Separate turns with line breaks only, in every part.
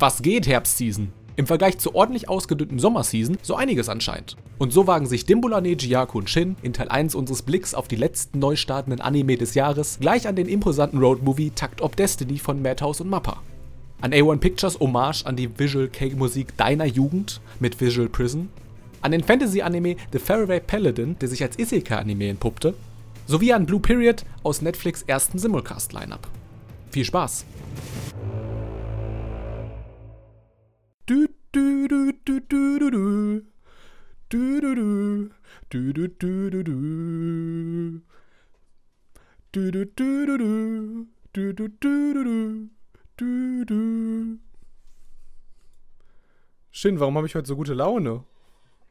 Was geht, Herbstseason? Im Vergleich zur ordentlich ausgedünnten Sommerseason so einiges anscheinend. Und so wagen sich Dimbulane, Jiyaku und Shin in Teil 1 unseres Blicks auf die letzten neu startenden Anime des Jahres gleich an den imposanten Roadmovie Takt of Destiny von Madhouse und Mappa. An A1 Pictures Hommage an die Visual Cake-Musik deiner Jugend mit Visual Prison. An den Fantasy-Anime The Faraday Paladin, der sich als Isekai-Anime entpuppte. Sowie an Blue Period aus Netflix ersten Simulcast-Lineup. Viel Spaß! Du, du, du, du, du, du, du. Du, du, du. Du, du, du, du, du. Du, du, du, du, du. Du, du, du, du, du. Du, du. Shin, warum habe ich heute so gute Laune?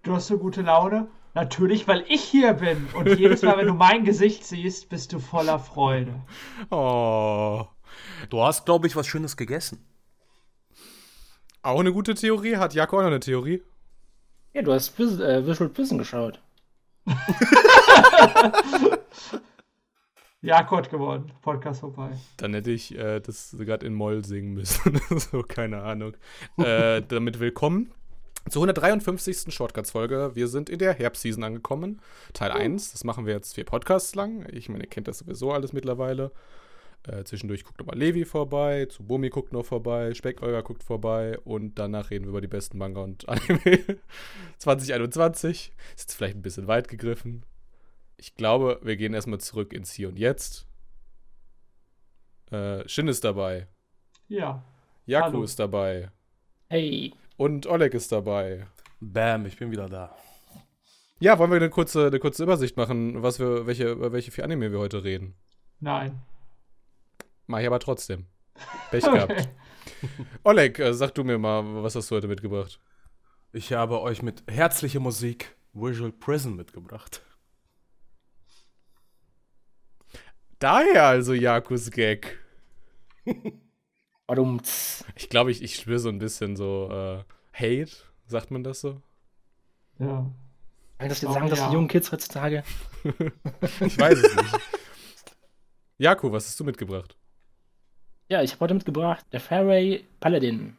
Du hast so gute Laune? Natürlich, weil ich hier bin. Und jedes Mal, wenn du mein Gesicht siehst, bist du voller Freude.
Oh.
Du hast, glaube ich, was Schönes gegessen.
Auch eine gute Theorie? Hat Jakob auch noch eine Theorie?
Ja, du hast Vis äh, Visual Prison geschaut.
Jakob hat gewonnen. Podcast vorbei.
Dann hätte ich äh, das gerade in Moll singen müssen. so, keine Ahnung. Äh, damit willkommen zur 153. Shortcuts-Folge. Wir sind in der Herbstseason angekommen. Teil 1. Das machen wir jetzt vier Podcasts lang. Ich meine, ihr kennt das sowieso alles mittlerweile. Äh, zwischendurch guckt nochmal Levi vorbei, Tsubumi guckt noch vorbei, Speckolga guckt vorbei und danach reden wir über die besten Manga und Anime 2021. Ist jetzt vielleicht ein bisschen weit gegriffen. Ich glaube, wir gehen erstmal zurück ins Hier und Jetzt. Äh, Shin ist dabei.
Ja.
Jaku
Hallo.
ist dabei.
Hey.
Und Oleg ist dabei.
Bam, ich bin wieder da.
Ja, wollen wir eine kurze, eine kurze Übersicht machen, was wir, welche, über welche vier Anime wir heute reden?
Nein.
Mach ich aber trotzdem. Pech gehabt. Oleg, äh, sag du mir mal, was hast du heute mitgebracht?
Ich habe euch mit herzlicher Musik Visual Prison mitgebracht.
Daher also Jakus Gag.
Warum?
Ich glaube, ich, ich spüre so ein bisschen so äh, Hate, sagt man das so?
Ja.
Weil das
Oh,
sagen das
ja.
die jungen Kids heutzutage?
Ich weiß es nicht. Jaku, was hast du mitgebracht?
Ja, ich habe heute mitgebracht der Fairway Paladin.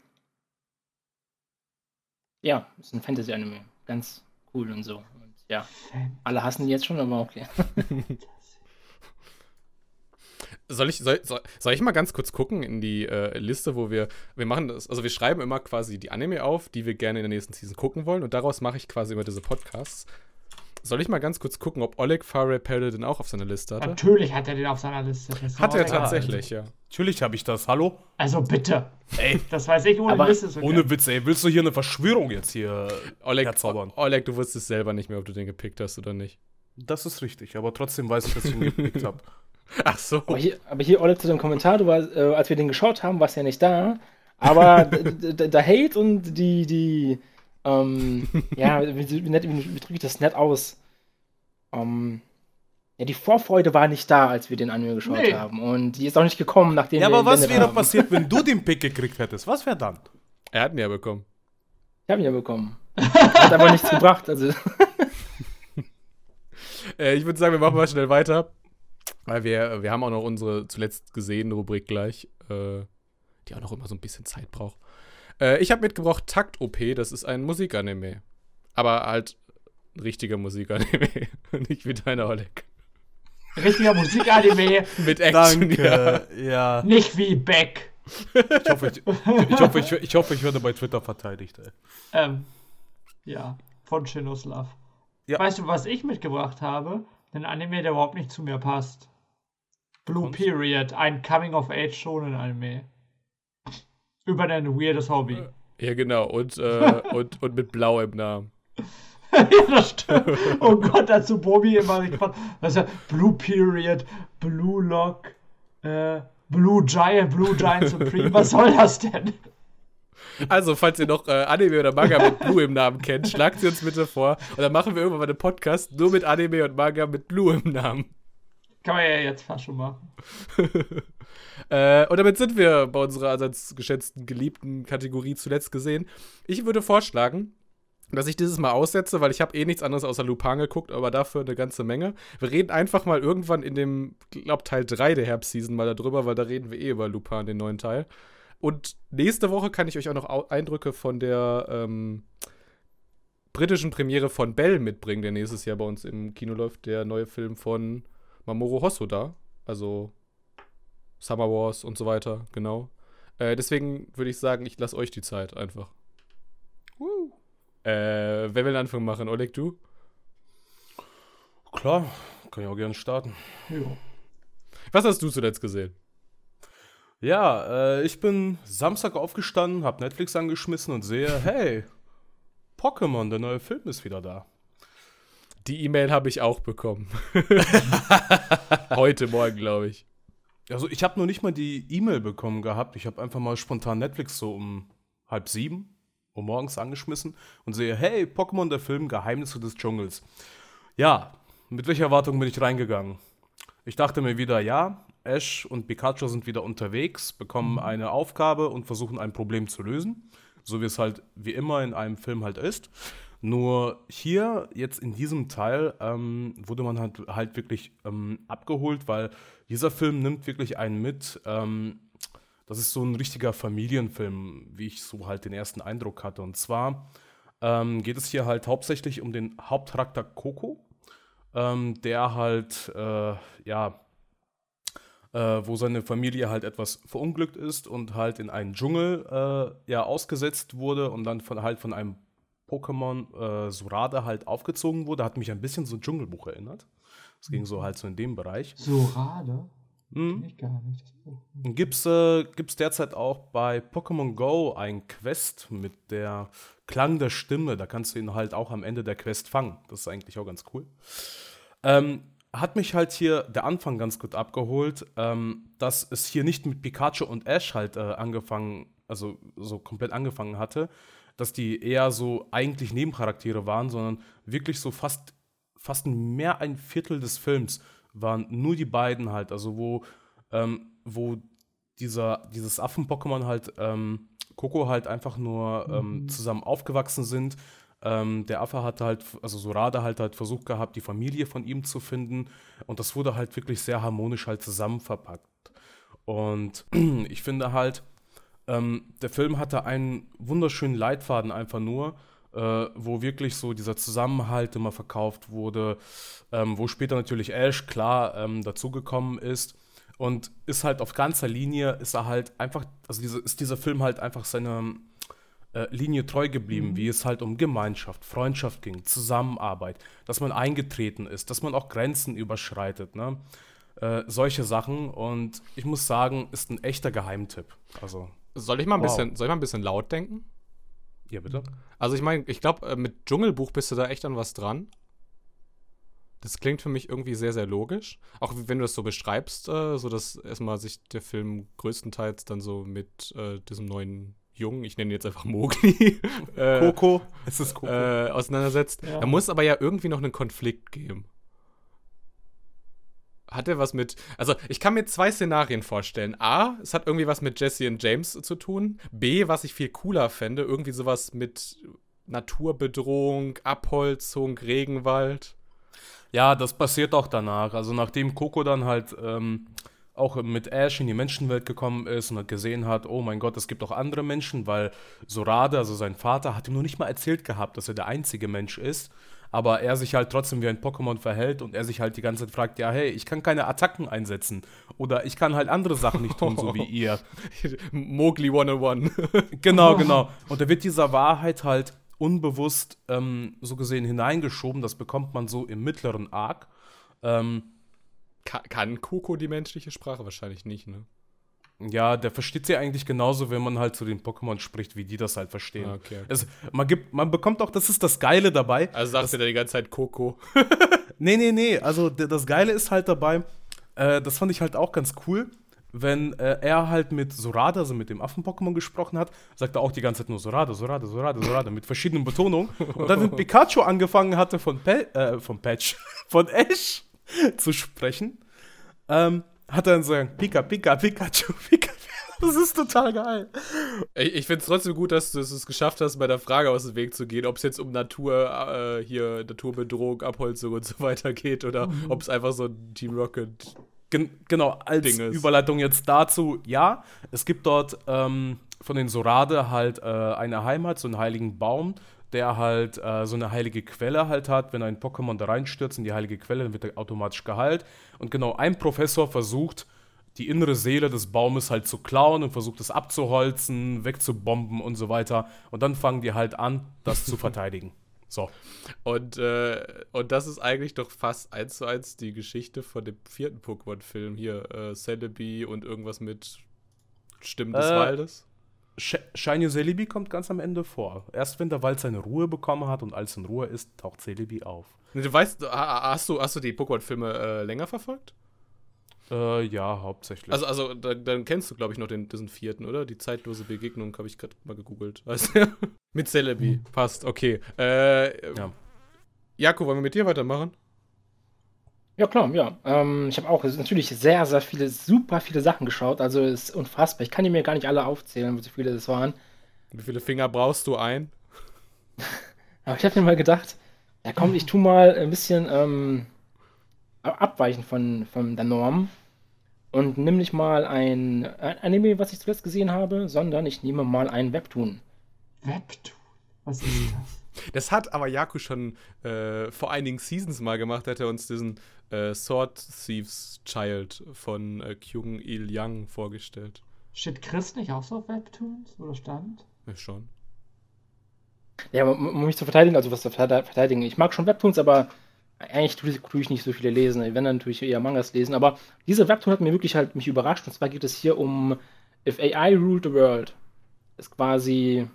Ja, ist ein Fantasy-Anime. Ganz cool und so. Und ja, alle hassen die jetzt schon, aber okay.
Soll ich, soll, soll ich mal ganz kurz gucken in die äh, Liste, wo wir, wir machen das, also wir schreiben immer quasi die Anime auf, die wir gerne in der nächsten Season gucken wollen und daraus mache ich quasi immer diese Podcasts. Soll ich mal ganz kurz gucken, ob Oleg Faray Paladin auch auf seiner Liste hatte?
Natürlich hat er den auf seiner Liste.
Hat er tatsächlich, ja.
Natürlich habe ich das. Hallo?
Also bitte.
Ey,
Das weiß ich ohne
Aber
Liste. So
ohne Witz, ey. Willst du hier eine Verschwörung jetzt hier
Oleg,
herzaubern?
Oleg, du wusstest selber nicht mehr, ob du den gepickt hast oder nicht.
Das ist richtig, aber trotzdem weiß ich, dass ich ihn gepickt habe.
Ach so.
Aber hier, aber hier Oleg, zu dem Kommentar, du warst, äh, als wir den geschaut haben, warst du ja nicht da. Aber der Hate und die, die, ähm, ja, wie, wie, wie, wie drücke ich das nett aus? Ähm, ja, die Vorfreude war nicht da, als wir den Anime geschaut
Nee.
haben. Und die ist auch nicht gekommen, nachdem
Ja,
wir
aber
ihn
was wäre passiert, wenn du den Pick gekriegt hättest? Was wäre dann?
Er hat ihn ja bekommen.
Ich habe ihn ja bekommen. Hat aber nichts gebracht. Also,
Äh, ich würde sagen, wir machen mal schnell weiter. Weil wir, wir haben auch noch unsere zuletzt gesehene Rubrik gleich, äh, die auch noch immer so ein bisschen Zeit braucht. Äh, ich habe mitgebracht Takt OP, das ist ein Musikanime. Aber halt ein richtiger Musikanime. Nicht wie deiner Oleg.
Richtiger Musikanime,
Mit Action. Ja.
ja.
nicht wie Beck.
Ich hoffe, ich, ich, hoffe, ich, ich hoffe, ich werde bei Twitter verteidigt, ey.
Ähm, ja, von Shinoslav.
Ja.
Weißt du, was ich mitgebracht habe? Ein Anime, der überhaupt nicht zu mir passt. Blue Period, ein Coming-of-Age-Shonen-Anime. Über ein weirdes Hobby.
ja, genau. Und, äh, und, und mit Blau im Namen.
ja, das stimmt. Oh Gott, dazu Bobby immer gefragt. Was ist ja Blue Period, Blue Lock, äh, Blue Giant, Blue Giant Supreme. Was soll das denn?
Also, falls ihr noch äh, Anime oder Manga mit Blue im Namen kennt, schlagt sie uns bitte vor. Und dann machen wir irgendwann mal einen Podcast nur mit Anime und Manga mit Blue im Namen.
Kann man ja jetzt fast schon machen.
Äh, und damit sind wir bei unserer allseits geschätzten, geliebten Kategorie zuletzt gesehen. Ich würde vorschlagen, dass ich dieses Mal aussetze, weil ich habe eh nichts anderes außer Lupin geguckt, aber dafür eine ganze Menge. Wir reden einfach mal irgendwann in dem, glaub, Teil 3 der Herbstseason mal darüber, weil da reden wir eh über Lupin, den neuen Teil. Und nächste Woche kann ich euch auch noch Eindrücke von der ähm, britischen Premiere von Bell mitbringen, der nächstes Jahr bei uns im Kino läuft. Der neue Film von Mamoru Hosoda. Also Summer Wars und so weiter, genau. Äh, deswegen würde ich sagen, ich lasse euch die Zeit einfach. Äh, wer will den Anfang machen? Oleg, du?
Klar, kann ich auch gerne starten.
Ja.
Was hast du zuletzt gesehen?
Ja, äh, ich bin Samstag aufgestanden, hab Netflix angeschmissen und sehe, hey, Pokémon, der neue Film ist wieder da.
Die E-Mail habe ich auch bekommen. Heute Morgen, glaube ich.
Also ich habe noch nicht mal die E-Mail bekommen gehabt. Ich habe einfach mal spontan Netflix so um halb sieben Uhr morgens angeschmissen und sehe, hey, Pokémon, der Film, Geheimnisse des Dschungels. Ja, mit welcher Erwartung bin ich reingegangen? Ich dachte mir wieder, ja, Ash und Pikachu sind wieder unterwegs, bekommen eine Aufgabe und versuchen ein Problem zu lösen. So wie es halt wie immer in einem Film halt ist. Nur hier, jetzt in diesem Teil, ähm, wurde man halt, halt wirklich ähm, abgeholt, weil dieser Film nimmt wirklich einen mit. Ähm, das ist so ein richtiger Familienfilm, wie ich so halt den ersten Eindruck hatte. Und zwar ähm, geht es hier halt hauptsächlich um den Hauptcharakter Coco, ähm, der halt, äh, ja, äh, wo seine Familie halt etwas verunglückt ist und halt in einen Dschungel äh, ja ausgesetzt wurde und dann von, halt von einem Pokémon äh, Surade halt aufgezogen wurde. Hat mich ein bisschen so ein Dschungelbuch erinnert. Es ging so halt so in dem Bereich.
Sorade?
Hm.
Ich gar nicht. Das Buch.
Gibt es äh, gibt's derzeit auch bei Pokémon Go ein Quest mit der Klang der Stimme. Da kannst du ihn halt auch am Ende der Quest fangen. Das ist eigentlich auch ganz cool. Ähm, hat mich halt hier der Anfang ganz gut abgeholt, ähm, dass es hier nicht mit Pikachu und Ash halt äh, angefangen, also so komplett angefangen hatte, dass die eher so eigentlich Nebencharaktere waren, sondern wirklich so fast, fast mehr ein Viertel des Films waren nur die beiden halt, also wo, ähm, wo dieser, dieses Affen-Pokémon halt, ähm, Coco halt einfach nur ähm, zusammen aufgewachsen sind. Ähm, der Affe hat halt, also Sorada halt halt versucht gehabt, die Familie von ihm zu finden. Und das wurde halt wirklich sehr harmonisch halt zusammen verpackt. Und ich finde halt, ähm, der Film hatte einen wunderschönen Leitfaden einfach nur, äh, wo wirklich so dieser Zusammenhalt immer verkauft wurde, ähm, wo später natürlich Ash klar ähm, dazugekommen ist und ist halt auf ganzer Linie, ist er halt einfach, also diese, ist dieser Film halt einfach seiner äh, Linie treu geblieben, wie es halt um Gemeinschaft, Freundschaft ging, Zusammenarbeit, dass man eingetreten ist, dass man auch Grenzen überschreitet, ne? Äh, solche Sachen und ich muss sagen, ist ein echter Geheimtipp. Also,
Soll ich mal ein
Wow.
bisschen, soll ich mal ein bisschen laut denken?
ja bitte.
Also ich meine, ich glaube, mit Dschungelbuch bist du da echt an was dran. Das klingt für mich irgendwie sehr, sehr logisch. Auch wenn du das so beschreibst, äh, so dass erstmal sich der Film größtenteils dann so mit äh, diesem neuen Jungen, ich nenne ihn jetzt einfach Mowgli, äh,
Coco, es ist Coco.
äh, auseinandersetzt.
Ja.
Da muss aber ja irgendwie noch einen Konflikt geben. Hat er was mit. Also, ich kann mir zwei Szenarien vorstellen. A, es hat irgendwie was mit Jesse und James zu tun. B, was ich viel cooler fände, irgendwie sowas mit Naturbedrohung, Abholzung, Regenwald.
Ja, das passiert auch danach. Also nachdem Coco dann halt ähm, auch mit Ash in die Menschenwelt gekommen ist und gesehen hat, oh mein Gott, es gibt auch andere Menschen, weil Sorade, also sein Vater, hat ihm noch nicht mal erzählt gehabt, dass er der einzige Mensch ist. Aber er sich halt trotzdem wie ein Pokémon verhält und er sich halt die ganze Zeit fragt, ja, hey, ich kann keine Attacken einsetzen. Oder ich kann halt andere Sachen nicht tun, so wie ihr.
Mowgli 101.
Genau, genau. Und da wird dieser Wahrheit halt unbewusst ähm, so gesehen hineingeschoben. Das bekommt man so im mittleren Arc. Ähm,
Ka kann Coco die menschliche Sprache wahrscheinlich nicht, ne?
Ja, der versteht sie eigentlich genauso, wenn man halt zu den Pokémon spricht, wie die das halt verstehen.
Ah, okay, okay.
Es, man, gibt, man bekommt auch, das ist das Geile dabei.
Also sagst du da die ganze Zeit Coco.
Nee, nee, nee, also das Geile ist halt dabei, äh, das fand ich halt auch ganz cool, wenn äh, er halt mit Sorada, also mit dem Affen-Pokémon gesprochen hat, sagt er auch die ganze Zeit nur Sorada, Sorada, Sorada, Sorada, mit verschiedenen Betonungen. Und dann, wenn Pikachu angefangen hatte von, Pe äh, von Patch, von Ash zu sprechen, ähm, hat er dann so gesagt, Pika, Pika, Pikachu, Pika. Das ist total geil.
Ich, ich finde es trotzdem gut, dass du es geschafft hast, bei der Frage aus dem Weg zu gehen, ob es jetzt um Natur, äh, hier Naturbedrohung, Abholzung und so weiter geht oder ob es einfach so ein Team Rocket
Gen genau, als
Dinges.
Überleitung jetzt dazu, ja, es gibt dort ähm, von den Sorade halt äh, eine Heimat, so einen heiligen Baum, der halt äh, so eine heilige Quelle halt hat. Wenn ein Pokémon da reinstürzt in die heilige Quelle, dann wird er automatisch geheilt. Und genau, ein Professor versucht, die innere Seele des Baumes halt zu klauen und versucht es abzuholzen, wegzubomben und so weiter. Und dann fangen die halt an, das zu verteidigen. So.
Und, äh, und das ist eigentlich doch fast eins zu eins die Geschichte von dem vierten Pokémon-Film hier, äh, Celebi und irgendwas mit Stimmen des
Äh,
Waldes.
Sh Shiny Celebi kommt ganz am Ende vor. Erst wenn der Wald seine Ruhe bekommen hat und als in Ruhe ist, taucht Celebi auf.
Du weißt, ha- hast du, hast du die Pokémon-Filme äh, länger verfolgt?
Äh, ja, hauptsächlich.
Also, also dann, dann kennst du, glaube ich, noch den, diesen vierten, oder? Die zeitlose Begegnung habe ich gerade mal gegoogelt. Du? mit Celebi. Passt, okay. Äh,
Ja.
Jako, wollen wir mit dir weitermachen?
Ja, klar, ja. Ähm, ich habe auch natürlich sehr, sehr viele, super viele Sachen geschaut. Also es ist unfassbar. Ich kann die mir gar nicht alle aufzählen, wie viele das waren.
Wie viele Finger brauchst du ein?
Aber ich habe mir mal gedacht, ja komm, ich tu mal ein bisschen ähm, abweichen von, von der Norm und nimm nicht mal ein, ein Anime, was ich zuletzt gesehen habe, sondern ich nehme mal ein Webtoon.
Webtoon. Was ist das?
Das hat aber Jaku schon äh, vor einigen Seasons mal gemacht, hat er uns diesen äh, Sword Thieves Child von äh, Kyung Il Yang vorgestellt.
Steht Chris nicht auch so auf Webtoons? Oder stand?
Ja, schon.
Ja, um, mich zu verteidigen, also was zu verte- verteidigen. Ich mag schon Webtoons, aber eigentlich tue ich, tue ich nicht so viele lesen. Wenn, dann tue ich eher Mangas lesen. Aber dieser Webtoon hat mir wirklich halt mich überrascht. Und zwar geht es hier um If AI Ruled the World. Ist quasi,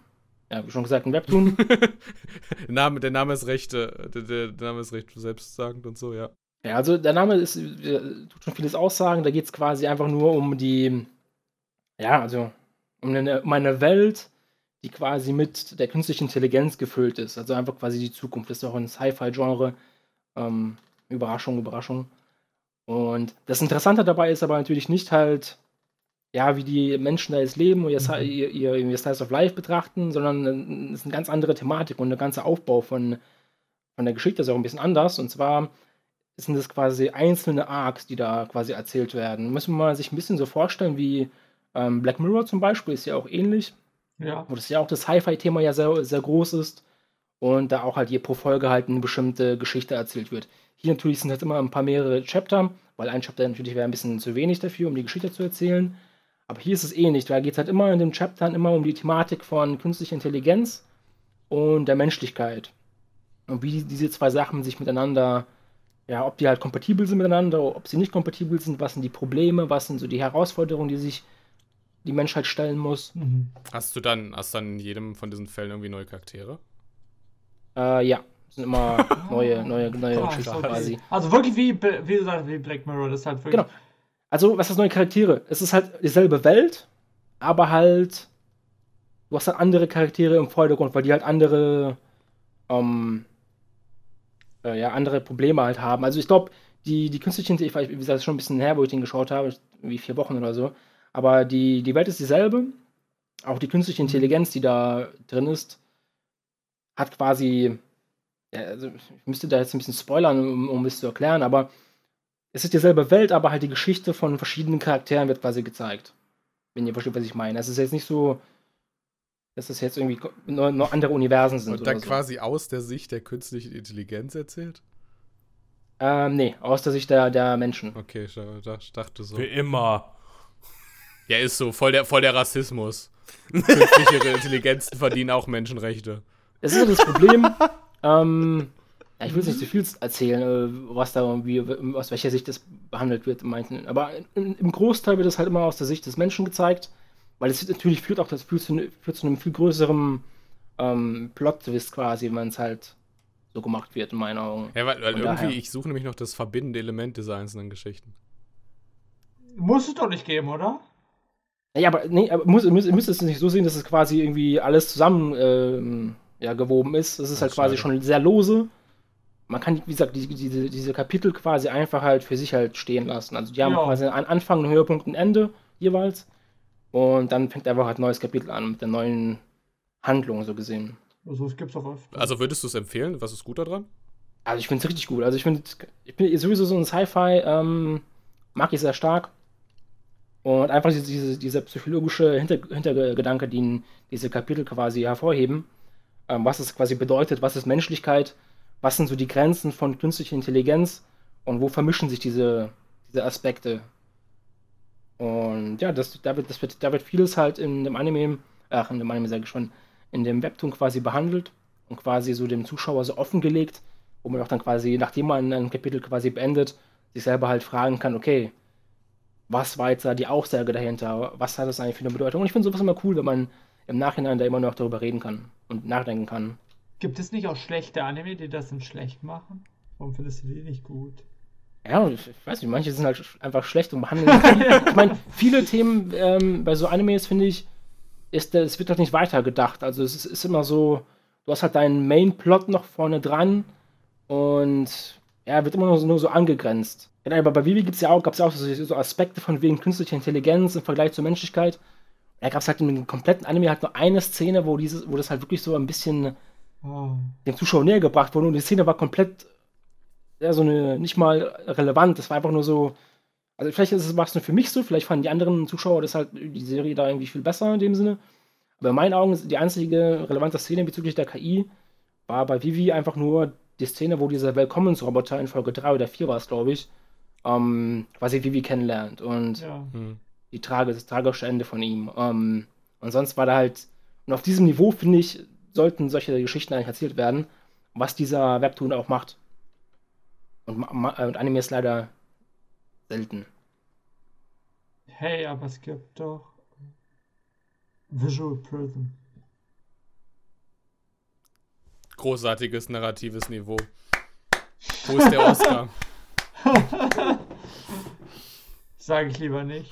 ja, wie schon gesagt, ein Webtoon.
Der Name, der Name ist recht, äh, der, der, der Name ist recht selbstsagend und so, ja.
Ja, also der Name ist, äh, tut schon vieles aussagen. Da geht es quasi einfach nur um die, ja, also um eine, um eine Welt, die quasi mit der künstlichen Intelligenz gefüllt ist. Also einfach quasi die Zukunft. Das ist auch ein Sci-Fi-Genre. Ähm, Überraschung, Überraschung. Und das Interessante dabei ist aber natürlich nicht halt, ja, wie die Menschen da jetzt leben und ihr,
Mhm.
ihr, ihr, ihr Slice of Life betrachten, sondern äh, es ist eine ganz andere Thematik und der ganze Aufbau von, von der Geschichte ist auch ein bisschen anders. Und zwar sind es quasi einzelne Arcs, die da quasi erzählt werden. Müssen wir mal sich ein bisschen so vorstellen, wie ähm, Black Mirror zum Beispiel, ist ja auch ähnlich,
Ja.
wo das ja auch das Sci-Fi-Thema ja sehr, sehr groß ist und da auch halt je pro Folge halt eine bestimmte Geschichte erzählt wird. Hier natürlich sind halt immer ein paar mehrere Chapter, weil ein Chapter natürlich wäre ein bisschen zu wenig dafür, um die Geschichte zu erzählen. Aber hier ist es ähnlich, da geht es halt immer in den Chaptern immer um die Thematik von künstlicher Intelligenz und der Menschlichkeit. Und wie die, diese zwei Sachen sich miteinander, ja, ob die halt kompatibel sind miteinander, ob sie nicht kompatibel sind, was sind die Probleme, was sind so die Herausforderungen, die sich die Menschheit stellen muss.
Mhm.
Hast du dann, hast dann in jedem von diesen Fällen irgendwie neue Charaktere?
Äh, ja, sind immer neue, neue, neue
okay.
quasi.
Also wirklich wie, wie gesagt, wie Black Mirror. Das ist halt wirklich.
Genau. Also, was ist neue Charaktere? Es ist halt dieselbe Welt, aber halt, du hast halt andere Charaktere im Vordergrund, weil die halt andere, ähm, äh, ja, andere Probleme halt haben. Also, ich glaube, die, die künstliche Intelligenz, wie gesagt, schon ein bisschen her, wo ich den geschaut habe, wie vier Wochen oder so, aber die, die Welt ist dieselbe. Auch die künstliche Intelligenz, die da drin ist, hat quasi, also ich müsste da jetzt ein bisschen spoilern, um, um es zu erklären, aber es ist dieselbe Welt, aber halt die Geschichte von verschiedenen Charakteren wird quasi gezeigt. Wenn ihr versteht, was ich meine. Es ist jetzt nicht so, dass es jetzt irgendwie nur, nur andere Universen sind.
Und dann
oder so.
quasi aus der Sicht der künstlichen Intelligenz erzählt?
Ähm, nee, aus der Sicht der, der Menschen.
Okay, ich dachte so.
Wie immer.
Ja, ist so, voll der, voll der Rassismus. Künstliche Intelligenzen verdienen auch Menschenrechte.
Es ist ja das Problem, ähm, ja, ich will jetzt nicht zu viel erzählen, äh, was da irgendwie, aus welcher Sicht das behandelt wird. in manchen- Aber in, im Großteil wird es halt immer aus der Sicht des Menschen gezeigt, weil es natürlich führt auch das führt zu, führt zu einem viel größeren ähm, Plot-Twist quasi, wenn es halt so gemacht wird, in meinen Augen.
Ja, weil, weil irgendwie,
daher.
ich suche nämlich noch das verbindende Element dieser einzelnen Geschichten.
Muss es doch nicht geben, oder?
Ja, aber nee, aber muss, muss, ihr müsst es nicht so sehen, dass es quasi irgendwie alles zusammen ähm, ja, gewoben ist. Es ist
Ach,
halt quasi
schade.
Schon sehr lose. Man kann, wie gesagt, die, diese, diese Kapitel quasi einfach halt für sich halt stehen lassen. Also die haben
Ja.
quasi einen Anfang, einen Höhepunkt, ein Ende jeweils. Und dann fängt einfach halt ein neues Kapitel an mit der neuen Handlung, so gesehen.
Also es gibt's auch öfter.
Also würdest du es empfehlen? Was ist gut daran?
Also ich finde es richtig gut. Also ich finde, ich bin sowieso so ein Sci-Fi, ähm, mag ich sehr stark. Und einfach diese, dieser psychologische Hinter Hintergedanke, den diese Kapitel quasi hervorheben, ähm, was es quasi bedeutet, was ist Menschlichkeit, was sind so die Grenzen von künstlicher Intelligenz und wo vermischen sich diese, diese Aspekte. Und ja, das, da, wird, das wird, da wird vieles halt in dem Anime, ach, in dem Anime sage ich schon, in dem Webtoon quasi behandelt und quasi so dem Zuschauer so offengelegt, wo man auch dann quasi, nachdem man ein Kapitel quasi beendet, sich selber halt fragen kann, okay, was war jetzt da die Aussage dahinter? Was hat das eigentlich für eine Bedeutung? Und ich finde sowas immer cool, wenn man im Nachhinein da immer noch darüber reden kann und nachdenken kann.
Gibt es nicht auch schlechte Anime, die das dann schlecht machen? Warum findest du die nicht gut?
Ja, ich weiß nicht, manche sind halt einfach schlecht und behandeln. ich meine, viele Themen ähm, bei so Animes, finde ich, ist, es wird doch nicht weitergedacht. Also es ist, ist immer so, du hast halt deinen Main-Plot noch vorne dran und ja, wird immer nur so, nur so angegrenzt. Ja, aber bei Vivi gibt's ja auch, gab es ja auch so, so, Aspekte von wegen künstlicher Intelligenz im Vergleich zur Menschlichkeit. Da gab es halt in dem kompletten Anime halt nur eine Szene, wo dieses, wo das halt wirklich so ein bisschen oh. dem Zuschauer näher gebracht wurde und die Szene war komplett ja, so eine, nicht mal relevant. Das war einfach nur so, also vielleicht ist es was nur für mich so, vielleicht fanden die anderen Zuschauer das halt die Serie da irgendwie viel besser in dem Sinne. Aber in meinen Augen ist die einzige relevante Szene bezüglich der KI war bei Vivi einfach nur die Szene, wo dieser Willkommensroboter in Folge 3 oder 4 war es, glaube ich, ähm, quasi Vivi kennenlernt und ja. Hm. die Trage, das tragische Ende von ihm. Ähm, und sonst war da halt, und auf diesem Niveau, finde ich, sollten solche Geschichten eigentlich erzählt werden, was dieser Webtoon auch macht. Und, und Anime ist leider selten.
Hey, aber es gibt doch Visual Prism.
Großartiges narratives Niveau. Wo ist der Oscar?
Sage ich lieber nicht.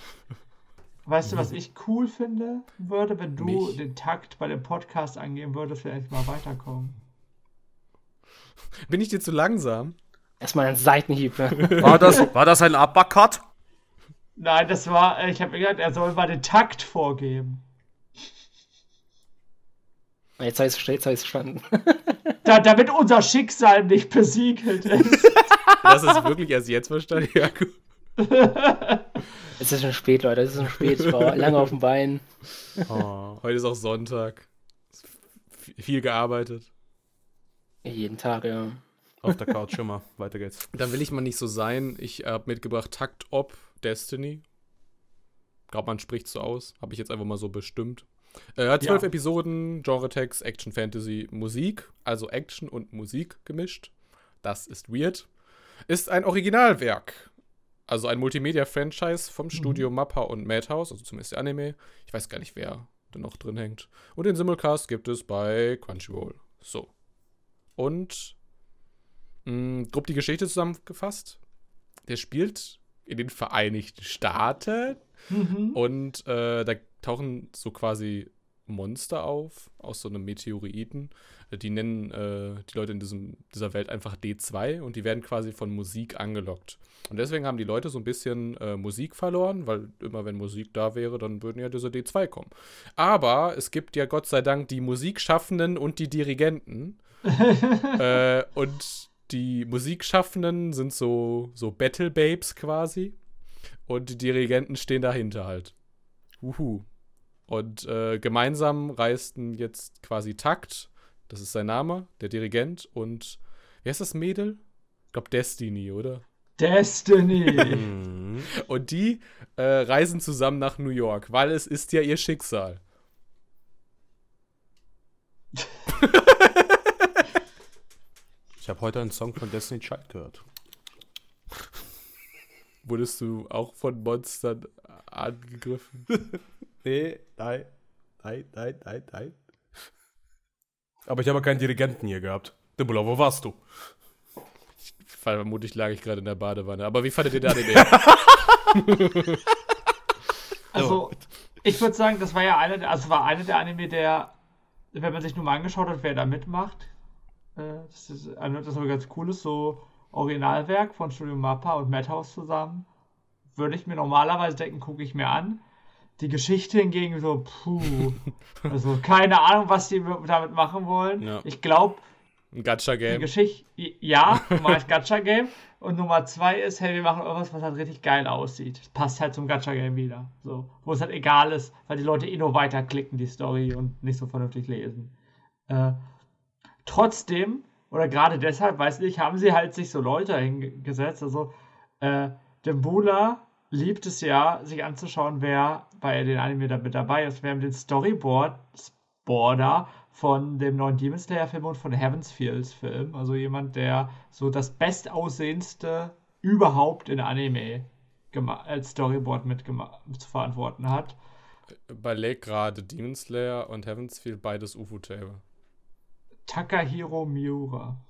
Weißt du, was ich cool finde würde, wenn du Mich? den Takt bei dem Podcast angehen würdest, vielleicht mal weiterkommen?
Bin ich dir zu langsam?
Erstmal ein Seitenhieb.
War das, war das ein Uppercut?
Nein, das war, ich habe gesagt, er soll mal den Takt vorgeben.
Jetzt habe ich es verstanden.
Da, damit unser Schicksal nicht besiegelt ist.
Das ist wirklich erst jetzt verstanden? Ja, gut.
Es ist schon spät, Leute. Es ist schon spät. Ich war lange auf dem Bein.
Oh, heute ist auch Sonntag. Viel gearbeitet.
Jeden Tag, ja.
Auf der Couch schon mal. Weiter geht's.
Dann will ich mal nicht so sein. Ich habe mitgebracht Takt Ob Destiny. Glaubt man spricht so aus. Habe ich jetzt einfach mal so bestimmt. Er hat zwölf ja. Episoden, Genre-Text, Action, Fantasy, Musik, also Action und Musik gemischt. Das ist weird. Ist ein Originalwerk. Also ein Multimedia-Franchise vom mhm. Studio Mappa und Madhouse, also zumindest der Anime. Ich weiß gar nicht, wer da noch drin hängt. Und den Simulcast gibt es bei Crunchyroll. So. Und mh, grob die Geschichte zusammengefasst. Der spielt in den Vereinigten Staaten. Mhm. Und äh, da tauchen so quasi Monster auf aus so einem Meteoriten. Äh, die nennen äh, die Leute in diesem, dieser Welt einfach D2 und die werden quasi von Musik angelockt. Und deswegen haben die Leute so ein bisschen äh, Musik verloren, weil immer wenn Musik da wäre, dann würden ja diese D2 kommen. Aber es gibt ja Gott sei Dank die Musikschaffenden und die Dirigenten. äh, und die Musikschaffenden sind so, so Battle Babes quasi. Und die Dirigenten stehen dahinter halt. Uhu. Und äh, gemeinsam reisten jetzt quasi Takt, das ist sein Name, der Dirigent, und wie heißt das Mädel? Ich glaube Destiny, oder?
Destiny!
Mhm. und die äh, reisen zusammen nach New York, weil es ist ja ihr Schicksal.
ich habe heute einen Song von Destiny Child gehört.
Wurdest du auch von Monstern angegriffen?
Nee, nein, nein, nein, nein, nein. Aber ich habe keinen Dirigenten hier gehabt. Dimbula, wo warst du?
Vermutlich lag ich gerade in der Badewanne. Aber wie fandet ihr da den
Also, ich würde sagen, das war ja eine, der, also war eine der Anime, der, wenn man sich nur mal angeschaut hat, wer da mitmacht, äh, das ist eine, das war ganz cooles, so Originalwerk von Studio Mappa und Madhouse zusammen. Würde ich mir normalerweise denken, gucke ich mir an. Die Geschichte hingegen so, puh. Also keine Ahnung, was die damit machen wollen. Ja. Ich glaube,
Ein Gacha-Game.
Die Geschichte, ja, Nummer eins Gacha-Game. Und Nummer zwei ist, hey, wir machen irgendwas, was halt richtig geil aussieht. Das passt halt zum Gacha-Game wieder. So, wo es halt egal ist, weil die Leute eh nur weiterklicken, die Story und nicht so vernünftig lesen. Äh, trotzdem, oder gerade deshalb, weiß nicht, haben sie halt sich so Leute hingesetzt. Also, äh, Dembula liebt es ja, sich anzuschauen, wer bei den Anime da mit dabei ist. Wir haben den Storyboard Border von dem neuen Demon Slayer Film und von Heaven's Fields Film. Also jemand, der so das bestaussehendste überhaupt in Anime als Storyboard mit zu verantworten hat.
Überleg gerade Demon Slayer und Heaven's Field beides UFO-Table.
Takahiro Miura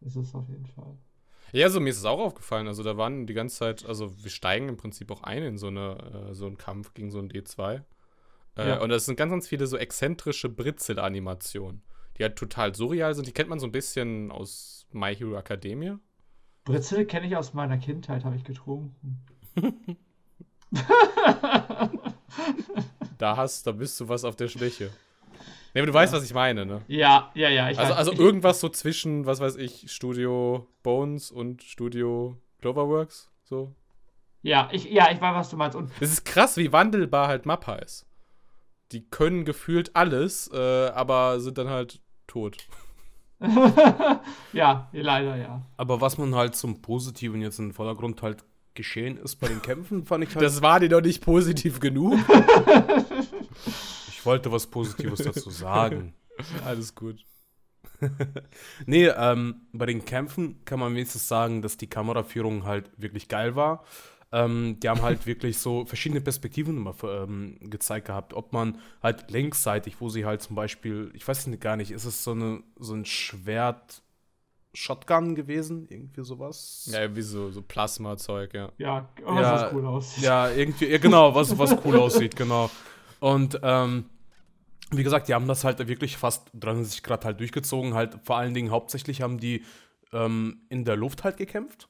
ist es auf jeden Fall.
Ja, also mir ist es auch aufgefallen. Also da waren die ganze Zeit, also wir steigen im Prinzip auch ein in so, eine, äh, so einen Kampf gegen so ein D2. Äh, ja. Und das sind ganz, ganz viele so exzentrische Britzel-Animationen, die halt total surreal sind. Die kennt man so ein bisschen aus My Hero Academia.
Britzel kenne ich aus meiner Kindheit, habe ich getrunken.
da hast, da bist du was auf der Schwäche. Nee, aber du weißt, was ich meine, ne?
Ja, ja, ja.
also, also irgendwas so zwischen, was weiß ich, Studio Bones und Studio Cloverworks, so.
Ja, ich, ja, ich weiß, was du meinst. Und
es ist krass, wie wandelbar halt Mappa ist. Die können gefühlt alles, äh, aber sind dann halt tot.
ja, leider ja.
Aber was man halt zum Positiven jetzt im Vordergrund halt geschehen ist bei den Kämpfen, fand ich halt.
Das war dir doch nicht positiv genug.
ich wollte was Positives dazu sagen.
Alles gut.
nee, ähm, bei den Kämpfen kann man wenigstens sagen, dass die Kameraführung halt wirklich geil war. Ähm, die haben halt wirklich so verschiedene Perspektiven immer ähm, gezeigt gehabt. Ob man halt längsseitig, wo sie halt zum Beispiel, ich weiß nicht gar nicht, ist es so, eine, so ein Schwert. Shotgun gewesen, irgendwie sowas.
Ja, wie so, so Plasma-Zeug, ja.
Ja, was, ja, was cool aussieht.
Ja, irgendwie, ja, genau, was, was cool aussieht, genau. Und ähm, wie gesagt, die haben das halt wirklich fast 360 Grad halt durchgezogen. Halt vor allen Dingen hauptsächlich haben die ähm, in der Luft halt gekämpft.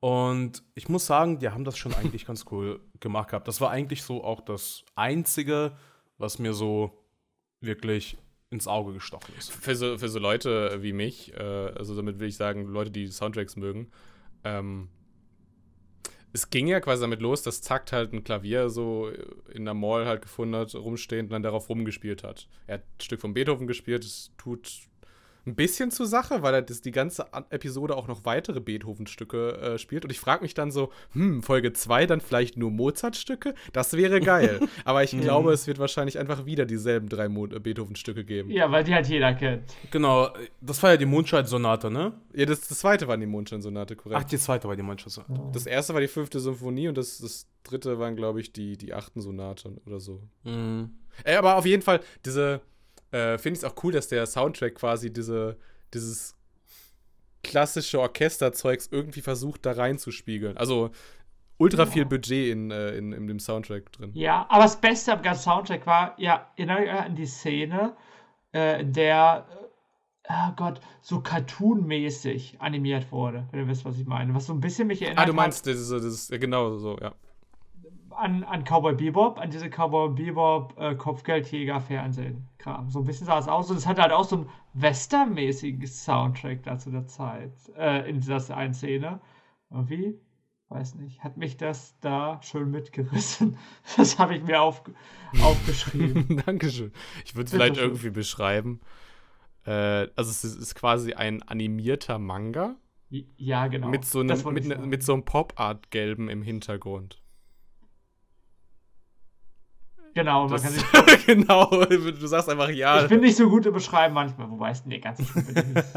Und ich muss sagen, die haben das schon eigentlich ganz cool gemacht gehabt. Das war eigentlich so auch das Einzige, was mir so wirklich ins Auge gestochen ist.
Für so, für so Leute wie mich, äh, also damit will ich sagen, Leute, die Soundtracks mögen, ähm, es ging ja quasi damit los, dass Zakt halt ein Klavier so in der Mall halt gefunden hat, rumstehend und dann darauf rumgespielt hat. Er hat ein Stück von Beethoven gespielt, es tut ein bisschen zur Sache, weil er das, die ganze Episode auch noch weitere Beethoven-Stücke äh, spielt. Und ich frage mich dann so, hm, Folge 2 dann vielleicht nur Mozart-Stücke? Das wäre geil. Aber ich glaube, es wird wahrscheinlich einfach wieder dieselben drei äh, Beethoven-Stücke geben.
Ja, weil die halt jeder kennt.
Genau, das war ja die Mondschein-Sonate, ne?
Ja, das, das zweite war die Mondschein-Sonate, korrekt.
Ach, die zweite war die Mondschein-Sonate.
Das erste war die fünfte Symphonie und das, das dritte waren, glaube ich, die, die achten Sonate oder so. Mhm. Ey, aber auf jeden Fall, diese äh, finde ich es auch cool, dass der Soundtrack quasi diese, dieses klassische Orchesterzeugs irgendwie versucht, da reinzuspiegeln. Also ultra viel Budget in, äh, in, in dem Soundtrack drin.
Ja, aber das Beste am ganzen Soundtrack war, ja, erinnere euch an die Szene, äh, in der, äh, oh Gott, so cartoonmäßig animiert wurde, wenn ihr wisst, was ich meine. Was so ein bisschen mich erinnert.
Ah, du meinst, hat, das, ist, das ist, genau so, ja
an, an Cowboy Bebop, an diese Cowboy Bebop äh, Kopfgeldjäger-Fernsehen-Kram. So ein bisschen sah es aus und es hatte halt auch so einen Western-mäßigen Soundtrack da zu der Zeit, äh, in dieser einen Szene. Irgendwie, weiß nicht, hat mich das da schön mitgerissen. Das habe ich mir auf, aufgeschrieben.
Dankeschön. Ich würde es vielleicht schön. irgendwie beschreiben. Äh, also es ist, quasi ein animierter Manga.
Ja, genau.
Mit so einem, mit, ne, mit so einem Pop-Art-Gelben im Hintergrund.
Genau,
man kann sich. genau, du sagst einfach ja.
Ich bin nicht so gut im Beschreiben manchmal, wobei es nee, ganz ist.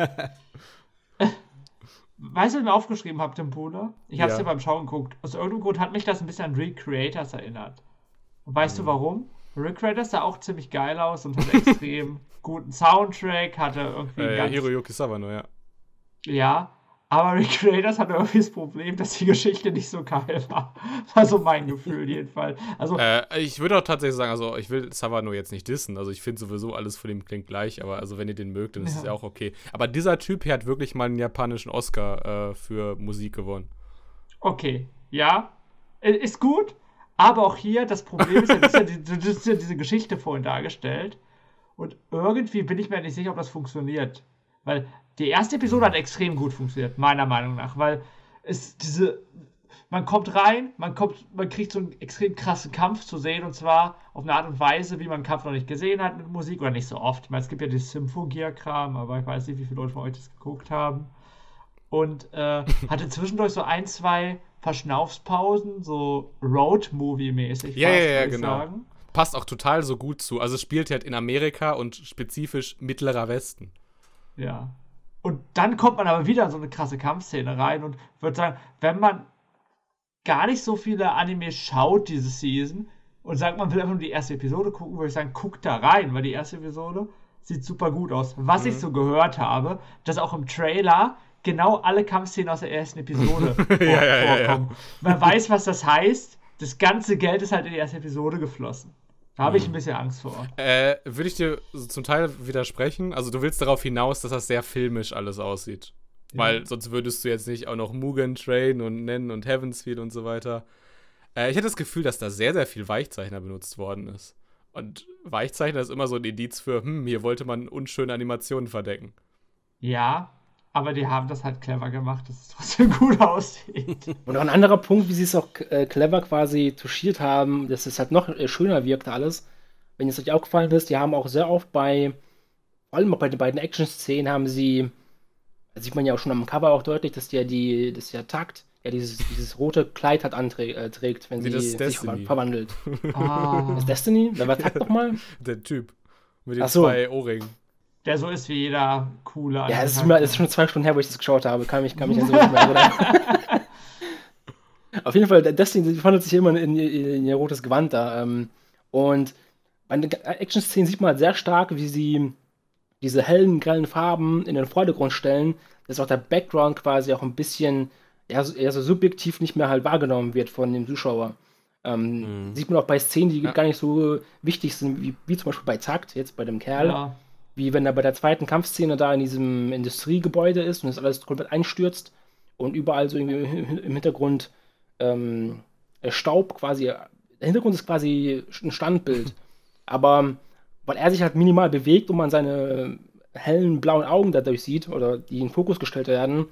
Weißt du, was ich mir aufgeschrieben habe, Pole? Ich habe es ja. dir beim Schauen geguckt. Aus irgendeinem Grund hat mich das ein bisschen an Recreators erinnert. Und weißt mhm. du warum? Recreators sah auch ziemlich geil aus und hat extrem guten Soundtrack, hatte irgendwie.
Äh, Hiroyuki Sawano, ja.
Ja, aber Recreators hatte irgendwie das Problem, dass die Geschichte nicht so geil war. War so mein Gefühl jedenfalls. Also,
äh, ich würde auch tatsächlich sagen, also ich will Savano jetzt nicht dissen. Also ich finde sowieso alles von ihm klingt gleich, aber also wenn ihr den mögt, dann ist es ja auch okay. Aber dieser Typ hier hat wirklich mal einen japanischen Oscar äh, für Musik gewonnen.
Okay, ja. Ist gut, aber auch hier, das Problem ist ja, das ist ja, die, das ist ja diese Geschichte vorhin dargestellt. Und irgendwie bin ich mir nicht sicher, ob das funktioniert. Weil die erste Episode hat extrem gut funktioniert, meiner Meinung nach, weil es diese man kommt rein, man kommt, man kriegt so einen extrem krassen Kampf zu sehen und zwar auf eine Art und Weise, wie man einen Kampf noch nicht gesehen hat mit Musik oder nicht so oft. Ich meine, es gibt ja dieses Symphogia-Kram, aber ich weiß nicht, wie viele Leute von euch das geguckt haben. Und äh, hatte zwischendurch so ein, zwei Verschnaufspausen, so Road-Movie-mäßig.
Ja, ja, ja, genau. Sagen. Passt auch total so gut zu. Also es spielt halt in Amerika und spezifisch Mittlerer Westen.
Ja. Und dann kommt man aber wieder in so eine krasse Kampfszene rein und würde sagen, wenn man gar nicht so viele Anime schaut diese Season und sagt, man will einfach nur die erste Episode gucken, würde ich sagen, guckt da rein, weil die erste Episode sieht super gut aus. Was mhm. ich so gehört habe, dass auch im Trailer genau alle Kampfszenen aus der ersten Episode vor ja, ja, vorkommen. Ja, Man weiß, was das heißt. Das ganze Geld ist halt in die erste Episode geflossen. Habe ich mhm. ein bisschen Angst vor.
Äh, Würde ich dir zum Teil widersprechen. Also du willst darauf hinaus, dass das sehr filmisch alles aussieht. Weil ja. sonst würdest du jetzt nicht auch noch Mugen Train und nennen und Heavensfield und so weiter. Äh, ich hatte das Gefühl, dass da sehr, sehr viel Weichzeichner benutzt worden ist. Und Weichzeichner ist immer so ein Indiz für, hm, hier wollte man unschöne Animationen verdecken.
Ja, aber die haben das halt clever gemacht, dass es trotzdem gut aussieht.
Und auch ein anderer Punkt, wie sie es auch äh, clever quasi touchiert haben, dass es halt noch äh, schöner wirkt alles. Wenn es euch aufgefallen ist, die haben auch sehr oft bei, vor allem auch bei den beiden Action-Szenen, haben sie das sieht man ja auch schon am Cover auch deutlich, dass der die, dass der Takt ja dieses, dieses rote Kleid hat anträgt, äh, wenn sie sich ver verwandelt. Ah. Ist Destiny? Wer war Takt nochmal?
Der Typ. Mit den so. zwei Ohrringen.
Der so ist wie jeder coole.
Ja, das ist, das ist, schon zwei Stunden her, wo ich das geschaut habe. Kann mich, kann mich an so nicht mehr erinnern. Auf jeden Fall, Destiny verwandelt sich immer in, in, in, ihr rotes Gewand da. Ähm, und bei den Action-Szenen sieht man halt sehr stark, wie sie diese hellen, grellen Farben in den Vordergrund stellen, dass auch der Background quasi auch ein bisschen eher, eher so subjektiv nicht mehr halt wahrgenommen wird von dem Zuschauer. Ähm, mhm. Sieht man auch bei Szenen, die ja. gar nicht so wichtig sind, wie, wie zum Beispiel bei Takt, jetzt bei dem Kerl. Ja. Wie wenn er bei der zweiten Kampfszene da in diesem Industriegebäude ist und das alles komplett einstürzt und überall so irgendwie im Hintergrund ähm, Staub quasi. Der Hintergrund ist quasi ein Standbild. Aber weil er sich halt minimal bewegt und man seine hellen blauen Augen dadurch sieht oder die in Fokus gestellt werden,